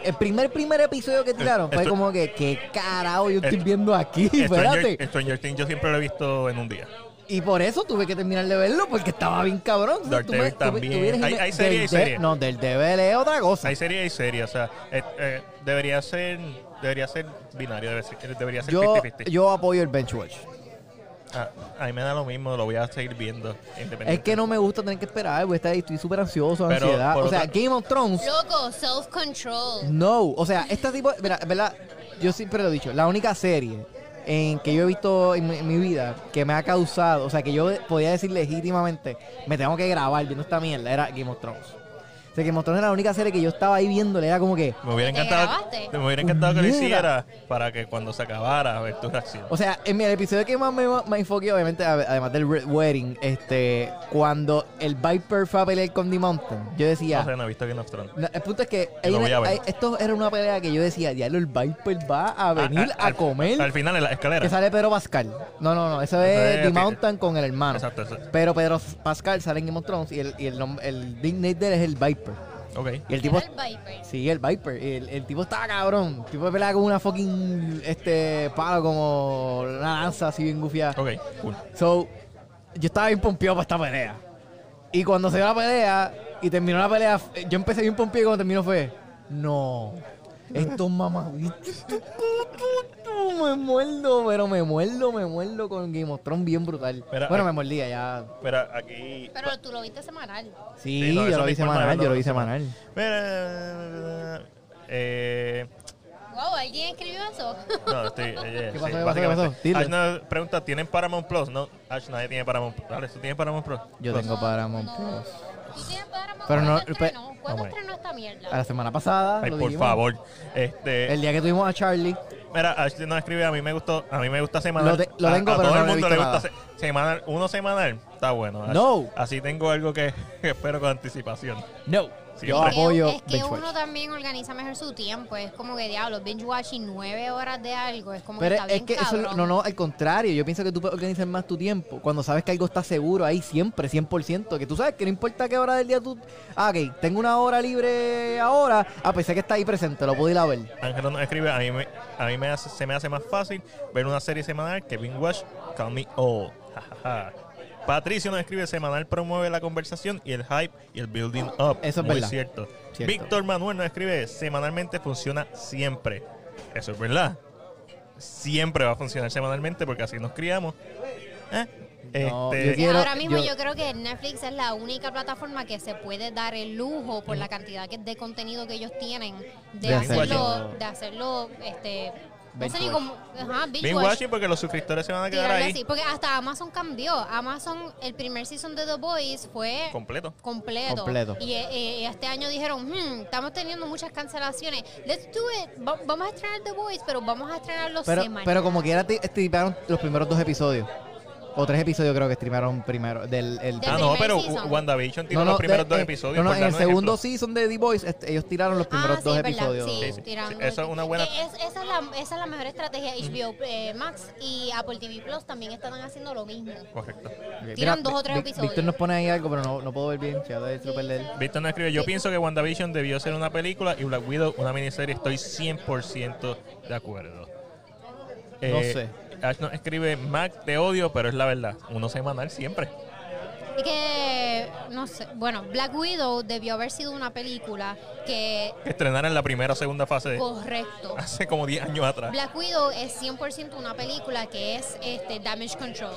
El primer, primer episodio que tiraron fue Esto- como que, ¿qué carajo yo estoy Esto- viendo aquí? Stranger, Espérate. Stranger Things yo siempre lo he visto en un día. Y por eso tuve que terminar de verlo, porque estaba bien cabrón. Tú Daredevil me- tú- tú también. vienes y Hay- me- hay serie, hay del de- serie. No, del Devil es otra cosa. Hay serie y serie. O sea, eh, eh, debería ser debería ser binario. Debe ser- debería ser Yo, 50-50. yo apoyo el Benchwatch. Ah, a mí me da lo mismo. Lo voy a seguir viendo. Es que no me gusta tener que esperar, güey. Estoy estoy súper ansioso, Pero, ansiedad. O sea, otra- Game of Thrones Loco, self-control. No, o sea, este tipo, mira, ¿verdad? Yo siempre lo he dicho, la única serie en que yo he visto en mi, en mi vida que me ha causado, o sea, que yo podía decir legítimamente, me tengo que grabar viendo esta mierda, era Game of Thrones. O sea, Game of Thrones era la única serie que yo estaba ahí viéndole, era como que, Me hubiera ¿Te encantado, me hubiera encantado que lo hiciera para que cuando se acabara ver tu reacción. o sea, en mi- el episodio que más me, me enfoqué, obviamente, además del Red Wedding, este, cuando el Viper fue a pelear con The Mountain, yo decía, no sé, no he visto Game of Thrones. No, el punto es que hay una- hay- esto era una pelea que yo decía, diablo, el Viper va a venir Ah, a, al- comer. Al final en la escalera. que sale Pedro Pascal. No, no, no, eso Ese es es The Mountain con el hermano. Exacto, exacto. Pero Pedro Pascal sale en Game of Thrones y el, y el, el nickname de él es el Viper. Ok. Y el tipo... Era el Viper. Sí, el Viper. El, el tipo estaba cabrón. El tipo pelea con una fucking este palo como una lanza así bien gufiada. Ok, cool. So, yo estaba bien pompeado para esta pelea. Y cuando se dio la pelea y terminó la pelea, yo empecé bien pompeado y cuando terminó fue, no, estos mamabichos, me muerdo, pero me muerdo, me muerdo con Game of Thrones bien brutal. Mira, bueno, me mordía ya. Mira, aquí. Pero tú lo viste semanal. Sí, Sí, no, yo lo vi semanal, yo lo vi semanal. Mira. Eh. Wow, ¿alguien escribió eso? No, estoy. eh, ¿Qué sí, pasó, qué pasó, básicamente. qué pasó? Dile. Ash nos pregunta: ¿tienen Paramount Plus? No, Ash, nadie tiene Paramount Plus. ¿tú tienes Paramount Plus? Yo Plus. tengo Paramount no. Plus. Pero no, ¿Cuándo pe- estrenó? ¿Cuándo my. estrenó esta mierda? A la semana pasada, Ay, lo por dijimos. favor. Este. El día que tuvimos a Charlie, Mira, Ashley nos escribe, a mí me gustó, a mí me gusta semanal. Lo te- lo A- tengo, a, pero todo no el lo he mundo visto le gusta se- semanal, uno semanal, está bueno. Ash. No. Así tengo algo que, que espero con anticipación. no. Yo. Es que- apoyo Es que Binge uno Watch. también organiza mejor su tiempo. Es como que, diablo, binge watching nueve horas de algo. Es como Pero que está es bien que eso, no, no, al contrario, yo pienso que tú puedes organizar más tu tiempo. Cuando sabes que algo está seguro ahí siempre, 100%. Que tú sabes que no importa qué hora del día tú... Ah, ok, tengo una hora libre ahora. Ah, pensé que está ahí presente, lo puedo ir a ver. Ángelo nos escribe, a mí, me, a mí me hace- se me hace más fácil ver una serie semanal que binge watch Call Me All. Patricio nos escribe, semanal promueve la conversación y el hype y el building up. Eso es Muy verdad. cierto. Cierto. Víctor Manuel nos escribe, semanalmente funciona siempre. Eso es verdad. Siempre va a funcionar semanalmente porque así nos criamos. ¿Eh? No, Este- yo Y quiero- ahora mismo yo- yo, creo que Netflix es la única plataforma que se puede dar el lujo por la cantidad que- de contenido que ellos tienen de, De hacerlo, hacerlo. de hacerlo, este, no Binge sé ni cómo, ajá, binge porque los suscriptores se van a quedar tirarlo ahí así, porque hasta Amazon cambió, Amazon, el primer season de The Boys fue completo. completo. Completo. Y eh, eh, este año dijeron, "Hmm, estamos teniendo muchas cancelaciones. Let's do it. Va- vamos a estrenar The Boys, pero vamos a estrenarlo Pero, semanal. pero como quiera, te streamaron los primeros dos episodios. O tres episodios creo que streamaron primero. Del, el, Ah, no, pero season. WandaVision tiró los primeros de- dos eh, episodios. No, en el segundo ejemplo. season de The Boys, este, ellos tiraron los primeros ah, sí, dos verdad, episodios. sí, Sí, sí. eso es una buena- es- esa, es la, esa es la mejor estrategia. HBO eh, Max y Apple TV Plus también están haciendo lo mismo. Correcto. Tiran dos o tres episodios. Víctor nos pone ahí algo, pero no, no puedo ver bien. Ya de hecho perder. Víctor nos escribe, yo Sí. pienso que WandaVision debió ser una película y Black Widow una miniserie. Estoy 100% de acuerdo. No sé. Ash nos escribe, Mac, te odio, pero es la verdad. Uno semanal siempre. Y que, no sé, bueno, Black Widow debió haber sido una película que, Que estrenaran la primera o segunda fase de- correcto. hace como 10 años atrás. Black Widow es 100% una película que es este Damage Control.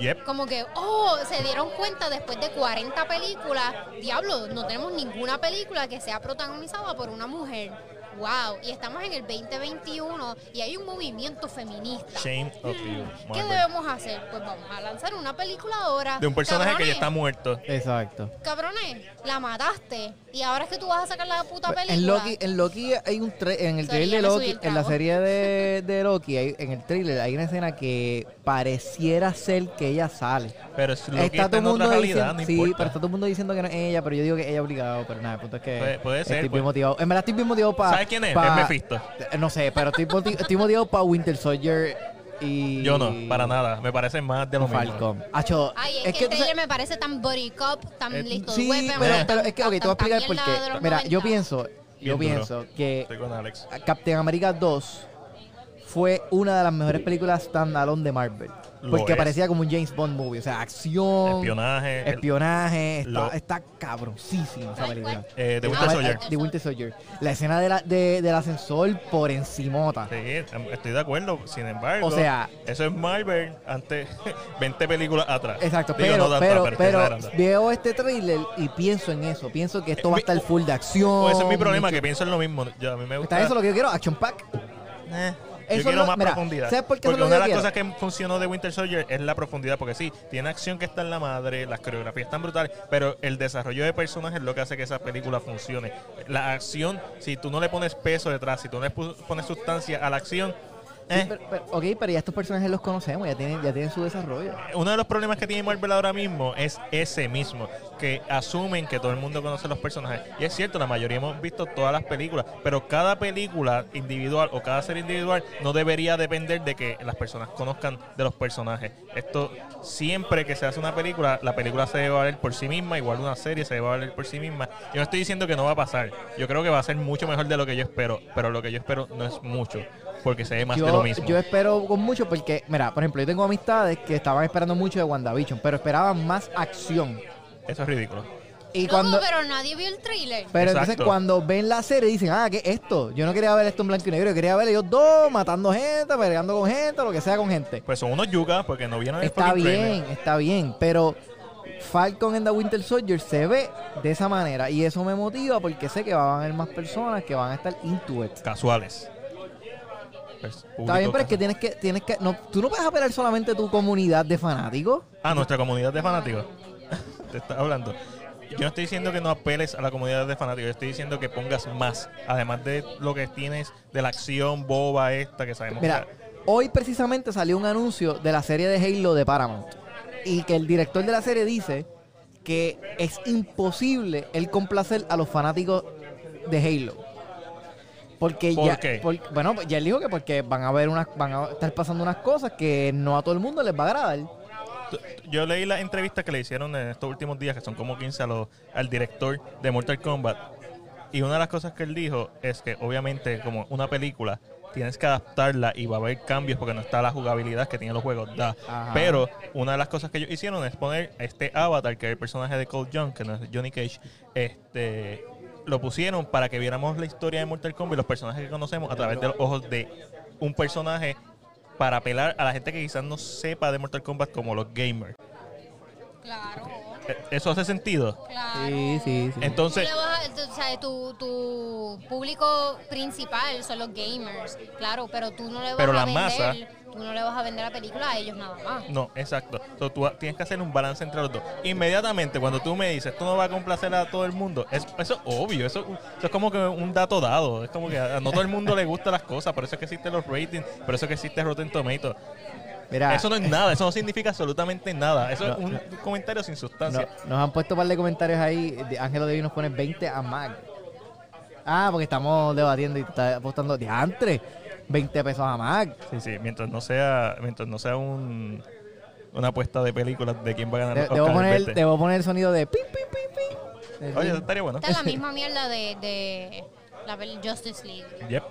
Yep. Como que, oh, se dieron cuenta después de 40 películas, diablo, no tenemos ninguna película que sea protagonizada por una mujer. Wow, y estamos en el 2021 y hay un movimiento feminista. Shame of you. ¿Qué Marvel. debemos hacer? Pues vamos a lanzar una película ahora. De un personaje que ya está muerto. Exacto. Cabrones, la mataste. Y ahora es que tú vas a sacar la puta película. En Loki, en Loki hay un tra- en el trailer de Loki, en la serie de, de Loki, hay- en el trailer hay una escena que pareciera ser que ella sale. Pero es lo que está está todo en el otra mundo realidad, diciendo, no sí, pero está todo el mundo diciendo que no es ella, pero yo digo que ella obligado, pero nada, el punto es que Puede- puede ser, estoy pues. bien motivado. En verdad estoy bien motivado para ¿Sabes quién es? Es Mephisto. No sé, pero estoy, moti- estoy motivado para Winter Soldier y Yo no, para nada. Me parece más de lo mismo. Falcon. Ay, es, es que, que el tú trailer me parece tan body cop, tan Eh, listo Sí, weapon, pero, tan- pero es que, ok, te voy a tan- tan explicar por qué. Mira, yo 90. pienso, yo pienso que Estoy con Alex. Captain America 2 fue una de las mejores películas standalone de Marvel. Porque es. parecía como un James Bond movie. O sea, acción, Espionaje. el- espionaje. Está, Lo- está esa ¿Cuál, película. eh, Ah, Winter Soldier. Winter Soldier. La escena de la, de, del ascensor por encimota. Sí, em, estoy de acuerdo. Sin embargo, O sea- eso es Marvel antes 20 películas atrás. Exacto, Digo, pero, no pero, pero, veo este trailer y pienso en eso. Pienso que esto Eh, va a estar full de acción. O ese es mi problema, mucho- que pienso en lo mismo. Yo, a mí me gusta. Está eso lo que yo quiero, Action Pack. Eh, Eso yo quiero lo- más mira, profundidad. ¿sabes por qué eso Porque una de las cosas que funcionó de Winter Soldier es la profundidad, porque sí, tiene acción que está en la madre, las coreografías están brutales, pero el desarrollo de personajes es lo que hace que esa película funcione. La acción, si tú no le pones peso detrás, si tú no le pones sustancia a la acción, Eh. pero, pero- ok, pero ya estos personajes los conocemos, ya tienen, ya tienen su desarrollo. Uno de los problemas que tiene Marvel ahora mismo es ese mismo, que asumen que todo el mundo conoce los personajes. Y es cierto, la mayoría hemos visto todas las películas, pero cada película individual o cada serie individual no debería depender de que las personas conozcan de los personajes. Esto, siempre que se hace una película, la película se debe valer por sí misma, igual una serie se debe valer por sí misma. Yo no estoy diciendo que no va a pasar, yo creo que va a ser mucho mejor de lo que yo espero, pero lo que yo espero no es mucho, porque se ve más de lo Yo, mismo. yo espero con mucho porque, mira, por ejemplo, yo tengo amistades que estaban esperando mucho de WandaVision, pero esperaban más acción. Eso es ridículo. Y Loco, cuando, pero nadie vio el trailer. pero entonces cuando ven la serie dicen, ah, ¿qué es esto? Yo no quería ver esto en blanco y negro, yo quería ver ellos dos matando gente, peleando con gente, lo que sea con gente. Pues son unos yugas porque no vieron el Está fucking trailer. bien, está bien, pero Falcon and the Winter Soldier se ve de esa manera y eso me motiva porque sé que van a haber más personas que van a estar into it. casuales. Pues, Está bien, pero es que tienes que, tienes que, no, tú no puedes apelar solamente tu comunidad de fanáticos. Ah, nuestra comunidad de fanáticos. Te está hablando. Yo no estoy diciendo que no apeles a la comunidad de fanáticos, yo estoy diciendo que pongas más. Además de lo que tienes de la acción boba esta que sabemos Mira, que- hoy precisamente salió un anuncio de la serie de Halo de Paramount y que el director de la serie dice que es imposible el complacer a los fanáticos de Halo. Porque ¿Por ya, qué? por- bueno, pues ya él dijo que porque van a ver unas, van a estar pasando unas cosas que no a todo el mundo les va a agradar. Yo leí las entrevistas que le hicieron en estos últimos días, que son como 15 a los- al director de Mortal Kombat. Y una de las cosas que él dijo es que obviamente como una película tienes que adaptarla y va a haber cambios porque no está la jugabilidad que tienen los juegos. Da. Ajá. Pero una de las cosas que ellos hicieron es poner este avatar, que es el personaje de Cold Young, que no es Johnny Cage, este lo pusieron para que viéramos la historia de Mortal Kombat y los personajes que conocemos a través de los ojos de un personaje para apelar a la gente que quizás no sepa de Mortal Kombat como los gamers. Claro, Eh, ¿Eso hace sentido? claro. Sí, sí, sí. Entonces, Tú le vas a- tú- o sea, tu, tu público principal son los gamers, claro, pero tú no le vas Pero a la vender, masa- tú no le vas a vender la película a ellos nada más. no, exacto. So, tú tienes que hacer un balance entre los dos. Inmediatamente, cuando tú me dices, esto no va a complacer a todo el mundo, es, eso es obvio. Eso, eso es como que un dato dado. Es como que a no todo el mundo le gustan las cosas. Por eso es que existen los ratings, por eso es que existe Rotten Tomatoes. Mira, Eso no es nada, eso no significa absolutamente nada. Eso es No, un no. comentario sin no- sustancia. nos han puesto un par de comentarios ahí. de- Ángelo David nos pone 20 a Mac. Ah, porque estamos debatiendo y está apostando diantre. 20 pesos a Mac. Sí, sí, mientras no sea, mientras no sea un, una apuesta de películas de quién va a ganar De- los debo, poner, vete. debo poner el sonido de pim, pim, pim, pim. Oye, eso estaría bueno. Esta es la misma mierda de, de la Justice League. Yep.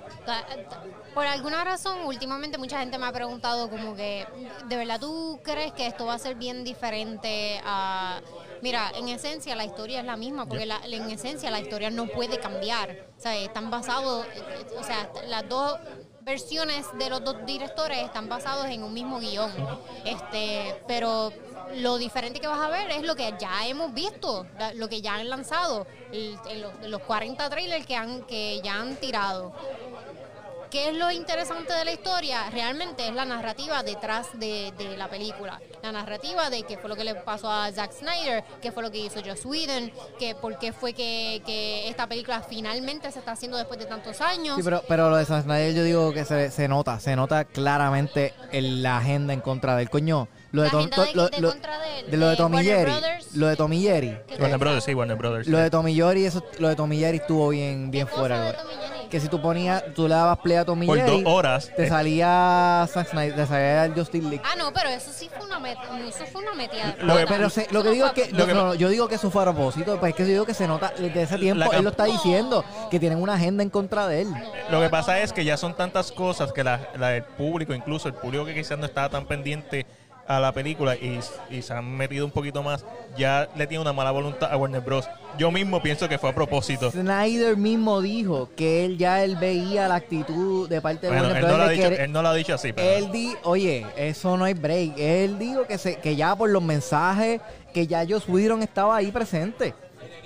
Por alguna razón, últimamente mucha gente me ha preguntado como que, ¿de verdad tú crees que esto va a ser bien diferente a... Mira, en esencia la historia es la misma, porque la- en esencia la historia no puede cambiar. O sea, están basados, o sea, las dos versiones de los dos directores están basados en un mismo guion. Este, pero lo diferente que vas a ver es lo que ya hemos visto, lo que ya han lanzado, los 40 trailers que, han, que ya han tirado. ¿Qué es lo interesante de la historia? Realmente es la narrativa detrás de, de la película. La narrativa de qué fue lo que le pasó a Zack Snyder, qué fue lo que hizo Joss Whedon, que por qué fue que, que esta película finalmente se está haciendo después de tantos años. Sí, pero, pero lo de Zack Snyder yo digo que se, se nota, se nota claramente en la agenda en contra del coño. Lo de, Tom- de- lo, de lo- de lo de Tommy Warner Jerry. Brothers. Lo de Tommy Jerry. ¿Qué Warner? Brothers, sí, Warner Brothers. Lo sí. de Tommy Jerry, eso, lo de Tommy Jerry estuvo bien, bien fuera. Que si tú ponías, tú le dabas play a Tommy Por Jerry, dos horas. te salía Zack Snyder, te salía el Justice League. Ah, no, pero eso sí fue una met- eso fue una metida. Lo que- pero se- lo Eso que no digo es que, a Lo que- no, no, yo digo que eso fue a propósito, pues es que yo digo que se nota desde ese tiempo, él lo está diciendo, que tienen una agenda en contra de él. Lo que pasa es que ya son tantas cosas que la, la- el público, incluso el público que quizás no estaba tan pendiente a la película y, y se han metido un poquito más, ya le tiene una mala voluntad a Warner Bros. Yo mismo pienso que fue a propósito. Snyder mismo dijo que él ya él veía la actitud de parte de Bueno, Warner él no, lo ha Brothers de dicho, querer- él no lo ha dicho así, pero Él di, oye, eso no hay break. Él dijo que se, que ya por los mensajes, que ya Joss Whedon estaba ahí presente.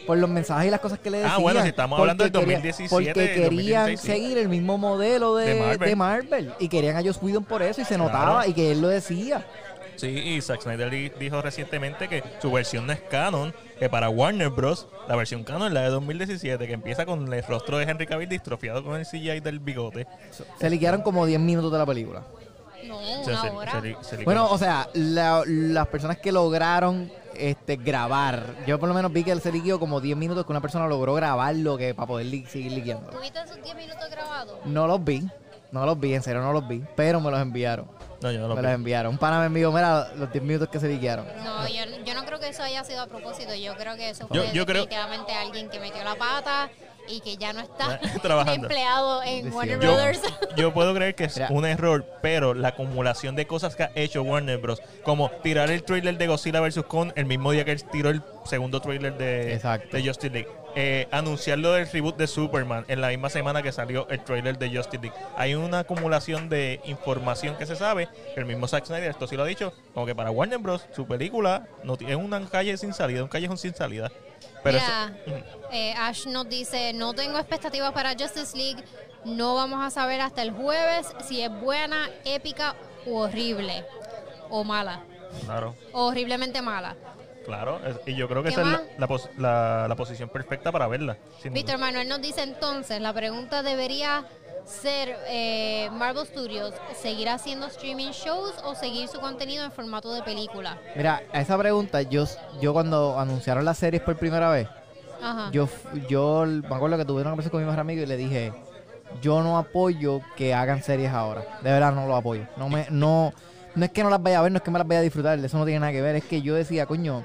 Por los mensajes y las cosas que le Ah, decían. bueno, si estamos hablando del quería- 2017, Porque querían 2016, sí. seguir el mismo modelo de, De de Marvel. Marvel. Y querían a Joss Whedon por eso y se Claro. notaba y que él lo decía. Sí, y Zack Snyder di- dijo recientemente que su versión no es canon, que para Warner Bros. la versión canon es la de 2017, que empieza con el rostro de Henry Cavill distrofiado con el CGI del bigote. Se liquearon como 10 minutos de la película. No, O sea, una se- se li- se li- Bueno, o sea, la- las personas que lograron este, grabar, yo por lo menos vi que él se liqueó como 10 minutos que una persona logró grabar lo que para poder li- seguir liqueando. ¿Tuviste esos 10 minutos grabados? No los vi, no los vi, en serio no los vi, pero me los enviaron. no, yo no lo me vi. los enviaron. Un pana me envió, mira, los 10 minutos que se liquearon. No, yo, yo no creo que eso haya sido a propósito. Yo creo que eso Yo- fue yo creo- definitivamente alguien que metió la pata y que ya no está Trabajando. empleado en Decía. Warner Yo, Brothers. yo puedo creer que es Mira. un error, pero la acumulación de cosas que ha hecho Warner Bros. Como tirar el trailer de Godzilla vs. Kong el mismo día que él tiró el segundo trailer de, Exacto. de Justice League. Eh, anunciar lo del reboot de Superman en la misma semana que salió el trailer de Justice League. Hay una acumulación de información que se sabe, que el mismo Zack Snyder, esto sí lo ha dicho, como que para Warner Bros. su película no tiene una calle sin salida, un callejón sin salida. Pero eso- eh, Ash nos dice, no tengo expectativas para Justice League, no vamos a saber hasta el jueves si es buena, épica u horrible. O mala. claro. O horriblemente mala. Claro, es- y yo creo que ¿Qué esa es la, la pos- la- la posición perfecta para verla. duda. Víctor Manuel nos dice entonces, la pregunta debería ser, eh, Marvel Studios, ¿seguir haciendo streaming shows o seguir su contenido en formato de película? Mira, a esa pregunta, yo, yo cuando anunciaron las series por primera vez, Ajá. yo, yo me acuerdo que tuve una conversación con mi mejor amigo y le dije, yo no apoyo que hagan series ahora. De verdad no lo apoyo. No me, no, no es que no las vaya a ver, no es que me las vaya a disfrutar, eso no tiene nada que ver. Es que yo decía, coño,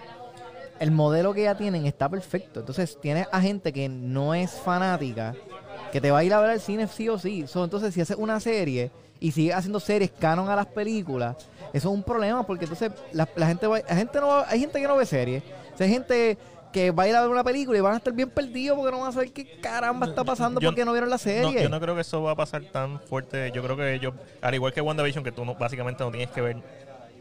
el modelo que ya tienen está perfecto. Entonces tienes a gente que no es fanática, que te va a ir a ver al cine sí o sí. Entonces si haces una serie y sigues haciendo series canon a las películas, eso es un problema porque entonces la, la gente va, la gente no hay gente que no ve series. Hay gente que va a ir a ver una película y van a estar bien perdidos porque no van a saber qué caramba está pasando Yo- porque no vieron la No, serie. yo no creo que eso va a pasar tan fuerte. Yo creo que ellos, al igual que WandaVision, que tú no, básicamente no tienes que ver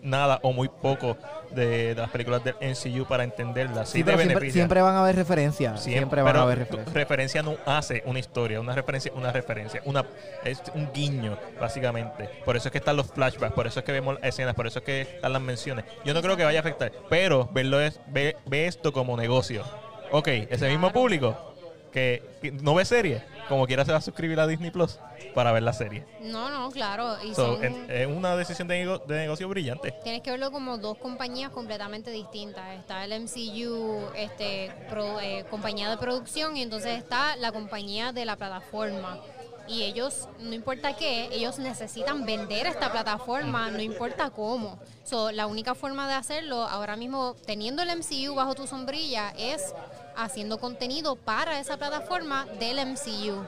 nada o muy poco de, de las películas del MCU para entenderlas. Sí, Sí, te pero siempre, van a haber referencias. Siempre, van a haber referencias. referencia no hace una historia, una referencia, una referencia, una es un guiño, básicamente. Por eso es que están los flashbacks, por eso es que vemos escenas, por eso es que están las menciones. Yo no creo que vaya a afectar, pero verlo es, ve, ve esto como negocio. Ok, ese mismo público que, que no ve series, como quiera se va a suscribir a Disney Plus para ver la serie. No, no, claro. Y So, son- es, es una decisión de, nego- de negocio brillante. Tienes que verlo como dos compañías completamente distintas. Está el MCU, este, pro- eh, compañía de producción, y entonces está la compañía de la plataforma. Y ellos, no importa qué, ellos necesitan vender esta plataforma, no importa cómo. So, la única forma de hacerlo ahora mismo, teniendo el MCU bajo tu sombrilla, es haciendo contenido para esa plataforma del MCU.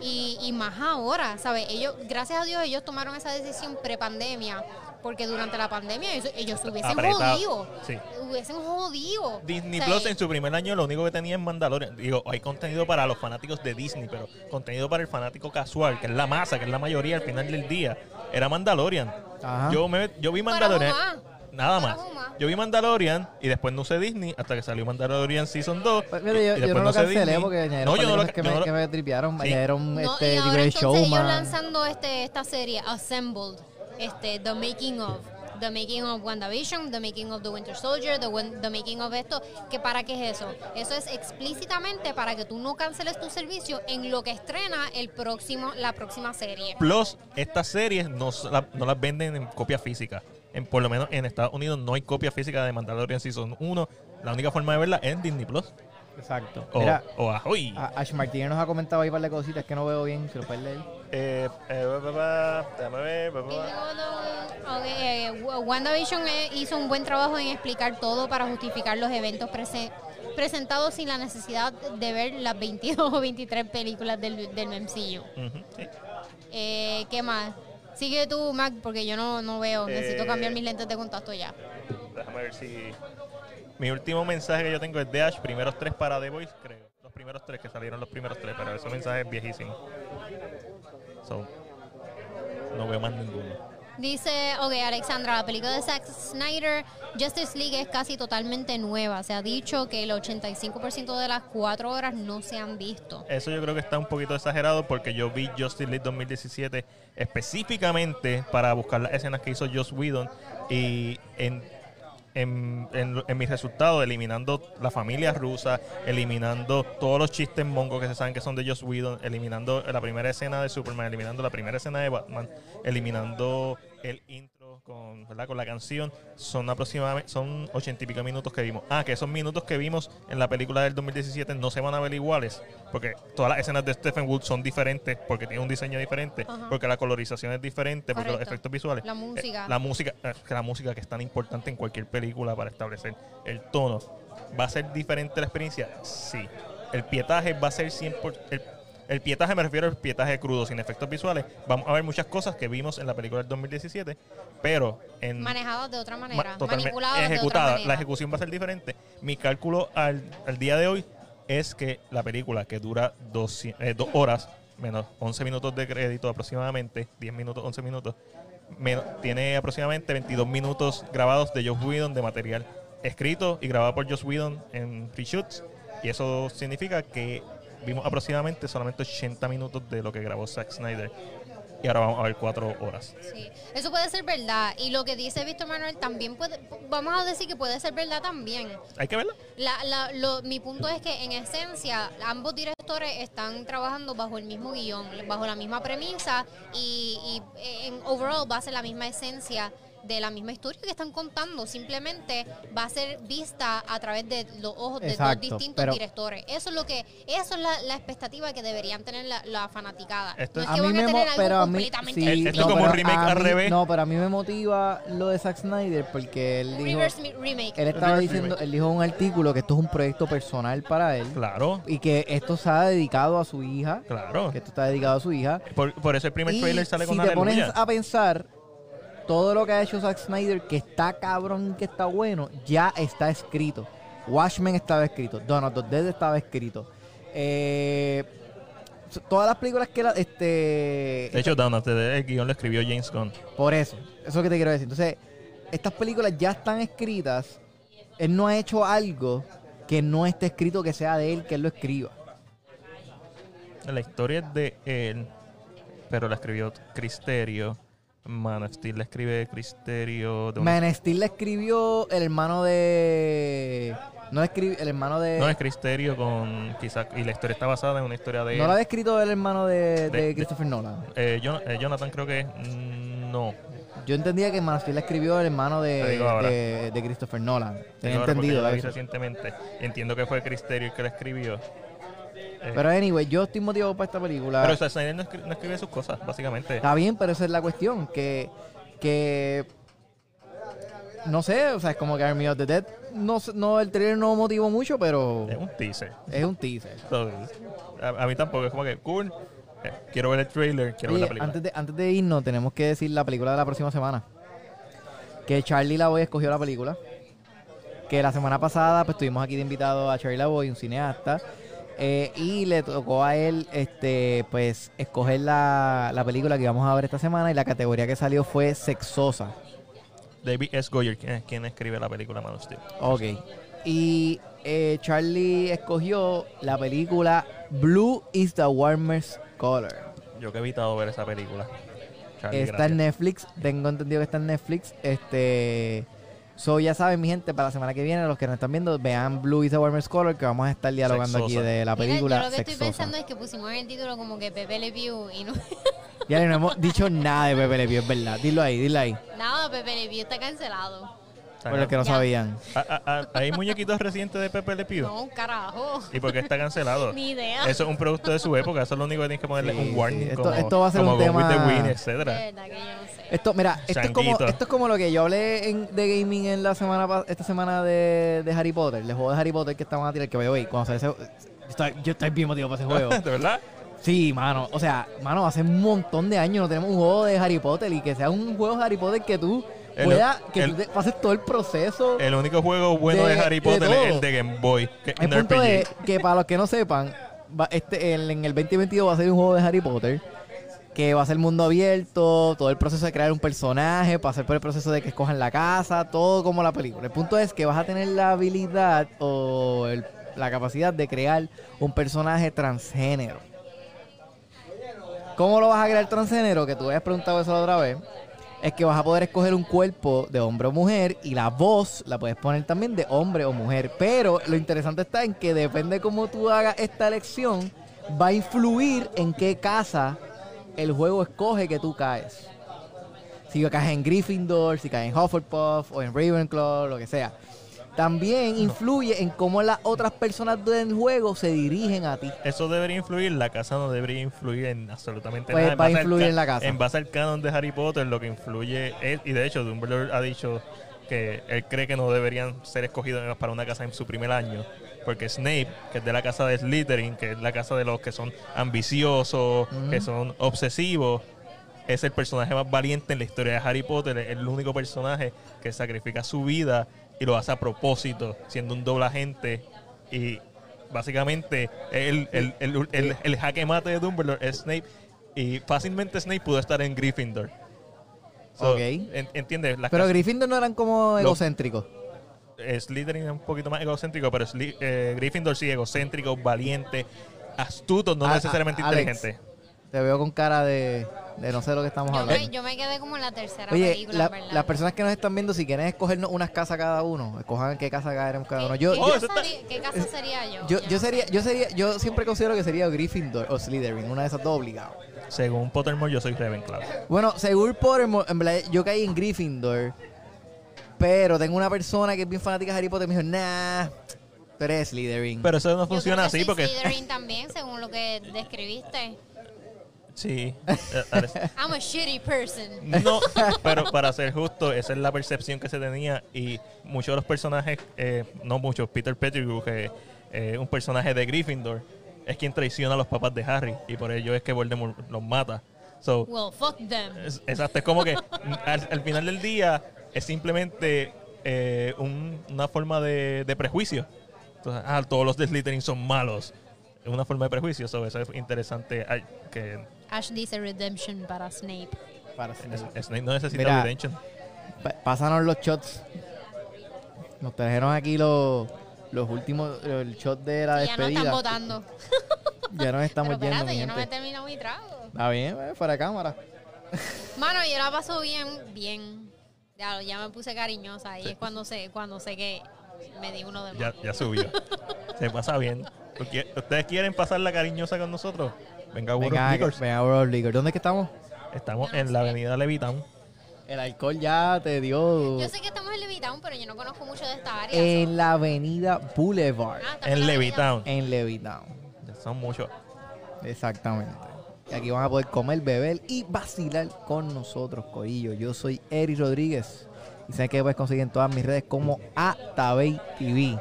Y, y más ahora, ¿sabes? Ellos, gracias a Dios, ellos tomaron esa decisión pre-pandemia, porque durante la pandemia ellos, ellos se hubiesen Apretado, jodido. sí. Hubiesen jodido. Disney O sea, Plus en su primer año lo único que tenía es Mandalorian. Digo, hay contenido para los fanáticos de Disney, pero contenido para el fanático casual, que es la masa, que es la mayoría al final del día, era Mandalorian. Ajá. Yo me yo vi Mandalorian. Nada más. Yo vi Mandalorian y después no usé Disney hasta que salió Mandalorian Season 2. Pues, y- mira, y yo, yo después no lo cancelé Disney. porque añadieron No, yo no lo que, yo me, no lo- que me tripearon. Sí. Añadieron No, este, y ahora entonces ellos lanzando este, esta serie, Assembled, este, The Making of. The Making of WandaVision, The Making of The Winter Soldier, The, the Making of esto. ¿Que ¿Para qué es eso? Eso es explícitamente para que tú no canceles tu servicio en lo que estrena el próximo, la próxima serie. Plus, estas series no, no las venden en copia física. En, por lo menos en Estados Unidos no hay copia física de Mandalorian Season 1. La única forma de verla es en Disney Plus. Exacto. O, Mira, o Ahoy. a- Ash Martínez nos ha comentado ahí un par de cositas que no veo bien, si lo puedes leer. Eh, eh, ba, déjame ver, ba, ba, ba. Ok, eh, Wa- WandaVision hizo un buen trabajo en explicar todo para justificar los eventos prese- presentados sin la necesidad de ver las 22 o 23 películas del, del MCU. Ujú, sí. Eh, ¿Qué más? Sigue tú, Mac, porque yo no, no veo. Necesito Eh, cambiar mis lentes de contacto ya. Déjame ver si. Mi último mensaje que yo tengo es de Ash, primeros tres para The Voice, creo. Los primeros tres que salieron los primeros tres, pero ese mensaje es viejísimo. So, no veo más ninguno. Dice, ok, Alexandra, la película de Zack Snyder, Justice League es casi totalmente nueva. Se ha dicho que el 85% de las cuatro horas no se han visto. Eso yo creo que está un poquito exagerado porque yo vi Justice League 2017 específicamente para buscar las escenas que hizo Joss Whedon y en, en, en, en mis resultados, eliminando la familia rusa, eliminando todos los chistes mongos que se saben que son de Joss Whedon, eliminando la primera escena de Superman, eliminando la primera escena de Batman, eliminando el con, ¿verdad? con la canción, son aproximadamente son ochenta y pico minutos que vimos. Ah, que esos minutos que vimos en la película del 2017 no se van a ver iguales, porque todas las escenas de Stephen Wood son diferentes, porque tiene un diseño diferente, Ajá. porque la colorización es diferente, porque los efectos visuales. La música. Eh, la música, eh, que la música que es tan importante en cualquier película para establecer el tono. ¿Va a ser diferente la experiencia? Sí. El pietaje va a ser 100%. El, el pietaje me refiero al pietaje crudo, sin efectos visuales. Vamos a ver muchas cosas que vimos en la película del 2017, pero en. Manejados de otra ma- manera, totalmente manipulados de otra ejecutada. manera. La ejecución va a ser diferente. Mi cálculo al, al día de hoy es que la película, que dura dos, eh, dos horas, menos 11 minutos de crédito aproximadamente, 10 minutos, 11 minutos, menos- tiene aproximadamente 22 minutos grabados de Joss Whedon de material escrito y grabado por Joss Whedon en reshoots. Y eso significa que vimos aproximadamente solamente 80 minutos de lo que grabó Zack Snyder. Y ahora vamos a ver 4 horas. Sí, eso puede ser verdad. Y lo que dice Víctor Manuel también puede, vamos a decir que puede ser verdad también. Hay que verla. La, la- lo- mi punto es que en esencia ambos directores están trabajando bajo el mismo guion, bajo la misma premisa y, y en overall va a ser la misma esencia de la misma historia que están contando. Simplemente va a ser vista a través de los ojos de Exacto, dos distintos pero- directores. Eso es lo que, eso es la, la expectativa que deberían tener la, la fanaticada. Esto no es- que van a tener algo pero a mí, completamente sí, Esto es distinto. como un remake a al mí- revés. No, pero a mí me motiva lo de Zack Snyder porque él dijo, Reverse remake. él estaba Reverse diciendo, remake. él dijo en un artículo que esto es un proyecto personal para él Claro, y que esto se ha dedicado a su hija, claro. que esto está dedicado a su hija. Por, por eso el primer Y trailer sale con si te pones a pensar, todo lo que ha hecho Zack Snyder, que está cabrón, que está bueno, ya está escrito. Watchmen estaba escrito, Dawn of Dead estaba escrito. Eh, todas las películas que era, este... De hecho, Down the Dead, el guion lo escribió James Gunn. Por eso, eso que te quiero decir. Entonces, estas películas ya están escritas. Él no ha hecho algo que no esté escrito que sea de él, que él lo escriba. La historia es de él, pero la escribió Cristerio. Man of Steel la escribe Cristerio. Man Steel le escribió el hermano de... No le escribió el hermano de... No es Cristerio con quizás y la historia está basada en una historia de, ¿No lo había escrito el hermano de, de De- de- Christopher Nolan. eh, eh, Jonathan creo que mm, no. Yo entendía que Man of Steel le escribió el hermano de, de, Christopher Nolan. Tenía entendido la eso. recientemente. Entiendo que fue Cristerio el que la escribió. Eh, Pero anyway, yo estoy motivado para esta película. pero o sea, Snyder no, escri- no escribe sus cosas, básicamente. Está bien, pero esa es la cuestión. Que, que no sé, o sea, es como que Army of the Dead. No, no, el trailer no motivó mucho, pero Es un teaser. es un teaser. So, a, a mí tampoco, es como que cool. eh, quiero ver el trailer, quiero ver la película. antes de, antes de irnos, tenemos que decir la película de la próxima semana. Que Charlie Lavoy escogió la película. Que la semana pasada, pues estuvimos aquí de invitado a Charlie Lavoy, un cineasta. Eh, y le tocó a él, este, pues, escoger la, la película que íbamos a ver esta semana. Y la categoría que salió fue sexosa. David S. Goyer, ¿quién, es- quién escribe la película Man of Steel? Ok. Y eh, Charlie escogió la película Blue is the Warmest Color. Yo que he evitado ver esa película. Charlie, Está gracias. en Netflix, tengo entendido que está en Netflix. Este, so ya saben, mi gente, para la semana que viene, los que nos están viendo, vean Blue is the Warmest Color, que vamos a estar dialogando aquí Sexosa. de la Mira, película. yo lo que estoy sexosa. pensando es que pusimos en el título como que Pepe Le Pew y no. Ya no hemos dicho nada de Pepe Le Pew, es verdad. Dilo ahí, dilo ahí. Nada, Pepe Le Pew está cancelado. Por los que no Ya. sabían. Ah, ah, ah, ¿Hay muñequitos recientes de Pepe Le Pew? No, carajo. ¿Y por qué está cancelado? Ni idea. Eso es un producto de su época, eso es lo único que tienes que ponerle Sí, un warning sí. Esto- como, esto va a ser como un with tema- the Wind, De etcétera. verdad que yo no sé. Esto, mira, esto es, como, Changuito. esto es como lo que yo hablé en, de gaming en la semana pa- esta semana de, de Harry Potter, el juego de Harry Potter que estaban a tirar, que veo cuando sale ese yo estoy, yo estoy bien motivado para ese juego. ¿De verdad? Sí, mano, o sea, mano, hace un montón de años no tenemos un juego de Harry Potter y que sea un juego de Harry Potter que tú El- que el- tú pases todo el proceso. El único juego bueno de, De- Harry de Potter es el de Game Boy. Que, El un punto RPG. es que para los que no sepan, va- este, en el 2022 va a ser un juego de Harry Potter que va a ser mundo abierto, todo el proceso de crear un personaje, pasar por el proceso de que escojan la casa, todo como la película. El punto es que vas a tener la habilidad o el- la capacidad de crear un personaje transgénero. ¿Cómo lo vas a crear transgénero? Que tú habías preguntado eso la otra vez. Es que vas a poder escoger un cuerpo de hombre o mujer y la voz la puedes poner también de hombre o mujer. Pero lo interesante está en que depende cómo tú hagas esta elección, va a influir en qué casa el juego escoge que tú caes. Si caes en Gryffindor, si caes en Hufflepuff o en Ravenclaw, lo que sea. También influye en cómo las otras personas del juego se dirigen a ti. Eso debería influir, la casa no debería influir en absolutamente Pues nada. Va a influir en la casa. En base al canon de Harry Potter, lo que influye es, y de hecho Dumbledore ha dicho que él cree que no deberían ser escogidos para una casa en su primer año. Porque Snape, que es de la casa de Slytherin, que es la casa de los que son ambiciosos, que son obsesivos, es el personaje más valiente en la historia de Harry Potter. Es el único personaje que sacrifica su vida y lo hace a propósito, siendo un doble agente. Y básicamente el, el, el, el- el jaque mate de Dumbledore es Snape. Y fácilmente Snape pudo estar en Gryffindor. So, Ok. en- ¿Entiendes? Las Pero casas- Gryffindor no eran como egocéntricos. Slytherin es un poquito más egocéntrico, pero Sly- eh, Gryffindor sí, egocéntrico, valiente, astuto, no A- a- necesariamente Alex, inteligente. Te veo con cara de, de no sé lo que estamos Yo hablando. me, yo me quedé como en la tercera Oye, película, la- verdad. las personas que nos están viendo, si quieren escogernos unas casas cada uno, escojan qué casa caeremos cada ¿Qué, uno. Yo, qué yo, eso casa, está- di- qué casa sería yo? yo, yo sería, yo sería, yo siempre considero que sería Gryffindor o Slytherin, una de esas dos obligado. Según Pottermore, yo soy Ravenclaw. Bueno, según Pottermore, en verdad, yo caí en Gryffindor, pero tengo una persona que es bien fanática de Harry Potter y me dijo, nah, tú eres Slytherin. Pero eso no Yo funciona creo que así soy porque... Slytherin también, según lo que describiste. Sí. eh. I'm a shitty person. No, pero para ser justo, esa es la percepción que se tenía y muchos de los personajes, eh, no muchos, Peter Pettigrew, que es un personaje de Gryffindor, es quien traiciona a los papás de Harry y por ello es que Voldemort los mata. So, Well, fuck them. es- exacto, es como que al, al final del día es simplemente eh, un- una forma de, de prejuicio. Entonces, ah, todos los de Slytherin son malos. Es una forma de prejuicio, so, eso es interesante ay, que Ash dice redemption para Snape. Para Snape. Snape no necesita Mira, redemption. Pásanos los shots. Nos trajeron aquí los, los últimos, el shot de la Y ya no despedida. están votando. Ya nos estamos Pero yendo, espérate, mi yo no me he terminado mi trago. Está bien, eh, fuera de cámara. Mano, yo la paso bien, bien. Ya, ya me puse cariñosa y es cuando sé, cuando sé que me di uno de más. Ya, ya subió. Se pasa bien. Porque- ¿Ustedes quieren pasar la cariñosa con nosotros? Venga, World of Venga, Liquors. venga, World of Liquor. ¿Dónde es que estamos? Estamos en la avenida Levitown. El alcohol ya te dio Yo sé que estamos en Levitown, pero yo no conozco mucho de esta área. en la avenida Boulevard. Ah, En. Levitown. En Levittown. Son muchos. Exactamente. Y aquí van a poder comer, beber y vacilar con nosotros, Corillo. Yo soy Eri Rodríguez. Y sé que puedes conseguir en todas mis redes como Atabey TV.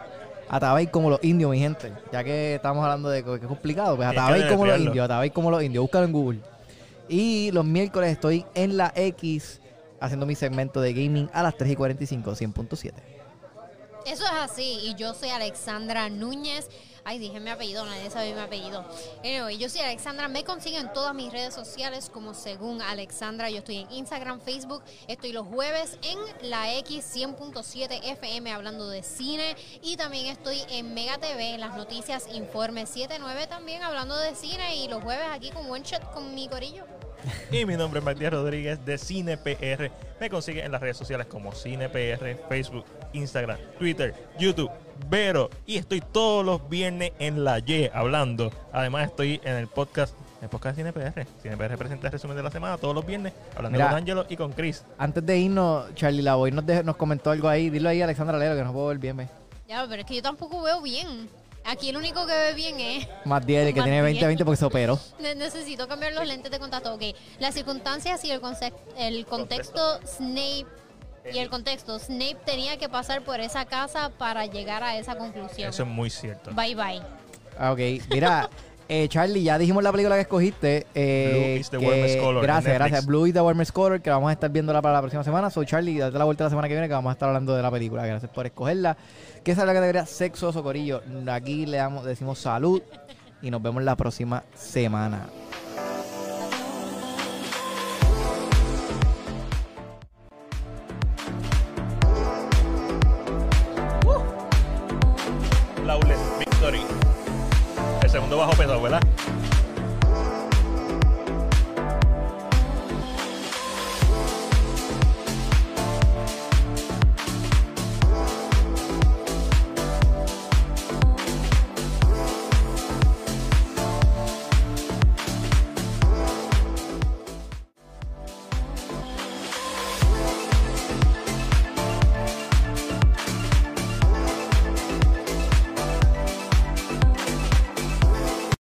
Atabey como los indios, mi gente. Ya que estamos hablando de que es complicado, pues Atabey como los indios. Atabey como los indios. Búscalo en Google. Y los miércoles estoy en la X haciendo mi segmento de gaming a las 3 y 45, 100.7. Eso es así. Y yo soy Alexandra Núñez. Ay, dije mi apellido, nadie sabe mi apellido. Anyway, yo soy Alexandra. Me consiguen en todas mis redes sociales como según Alexandra. Yo estoy en Instagram, Facebook. Estoy los jueves en la X 100.7 FM hablando de cine. Y también estoy en Mega TV, en las noticias Informe 79 también hablando de cine. Y los jueves aquí con One Shot con mi corillo. Y mi nombre es Matías Rodríguez de CinePR. Me consigue en las redes sociales como CinePR, Facebook, Instagram, Twitter, YouTube, Vero. Y estoy todos los viernes en la Y hablando. Además estoy en el podcast, el podcast de CinePR. CinePR presenta el resumen de la semana todos los viernes, hablando Mira. con Angelo y con Chris. Antes de irnos, Charlie Lavoy nos, dejó- nos comentó algo ahí. Dilo ahí, Alexandra Lero, que no puedo ver bien. ve. Ya, pero es que yo tampoco veo bien. Aquí el único que ve bien es Más 10, el que tiene 10. 20-20 porque se operó. Ne- Necesito cambiar los lentes de contacto. Ok, las circunstancias y el, el contexto Snape y el contexto Snape tenía que pasar por esa casa para llegar a esa conclusión. Eso es muy cierto. Bye bye. Ah, ok. Mira, eh, Charlie, ya dijimos la película que escogiste. eh, Blue is the que- warmest color Gracias, Netflix. gracias. Blue is the warmest color, que vamos a estar viéndola para la próxima semana. So, Charlie, date la vuelta la semana que viene, que vamos a estar hablando de la película. Gracias por escogerla. Que esa es la categoría sexoso, Corillo. Aquí le damos, decimos salud y nos vemos la próxima semana. Victory. El segundo bajo peso, ¿verdad?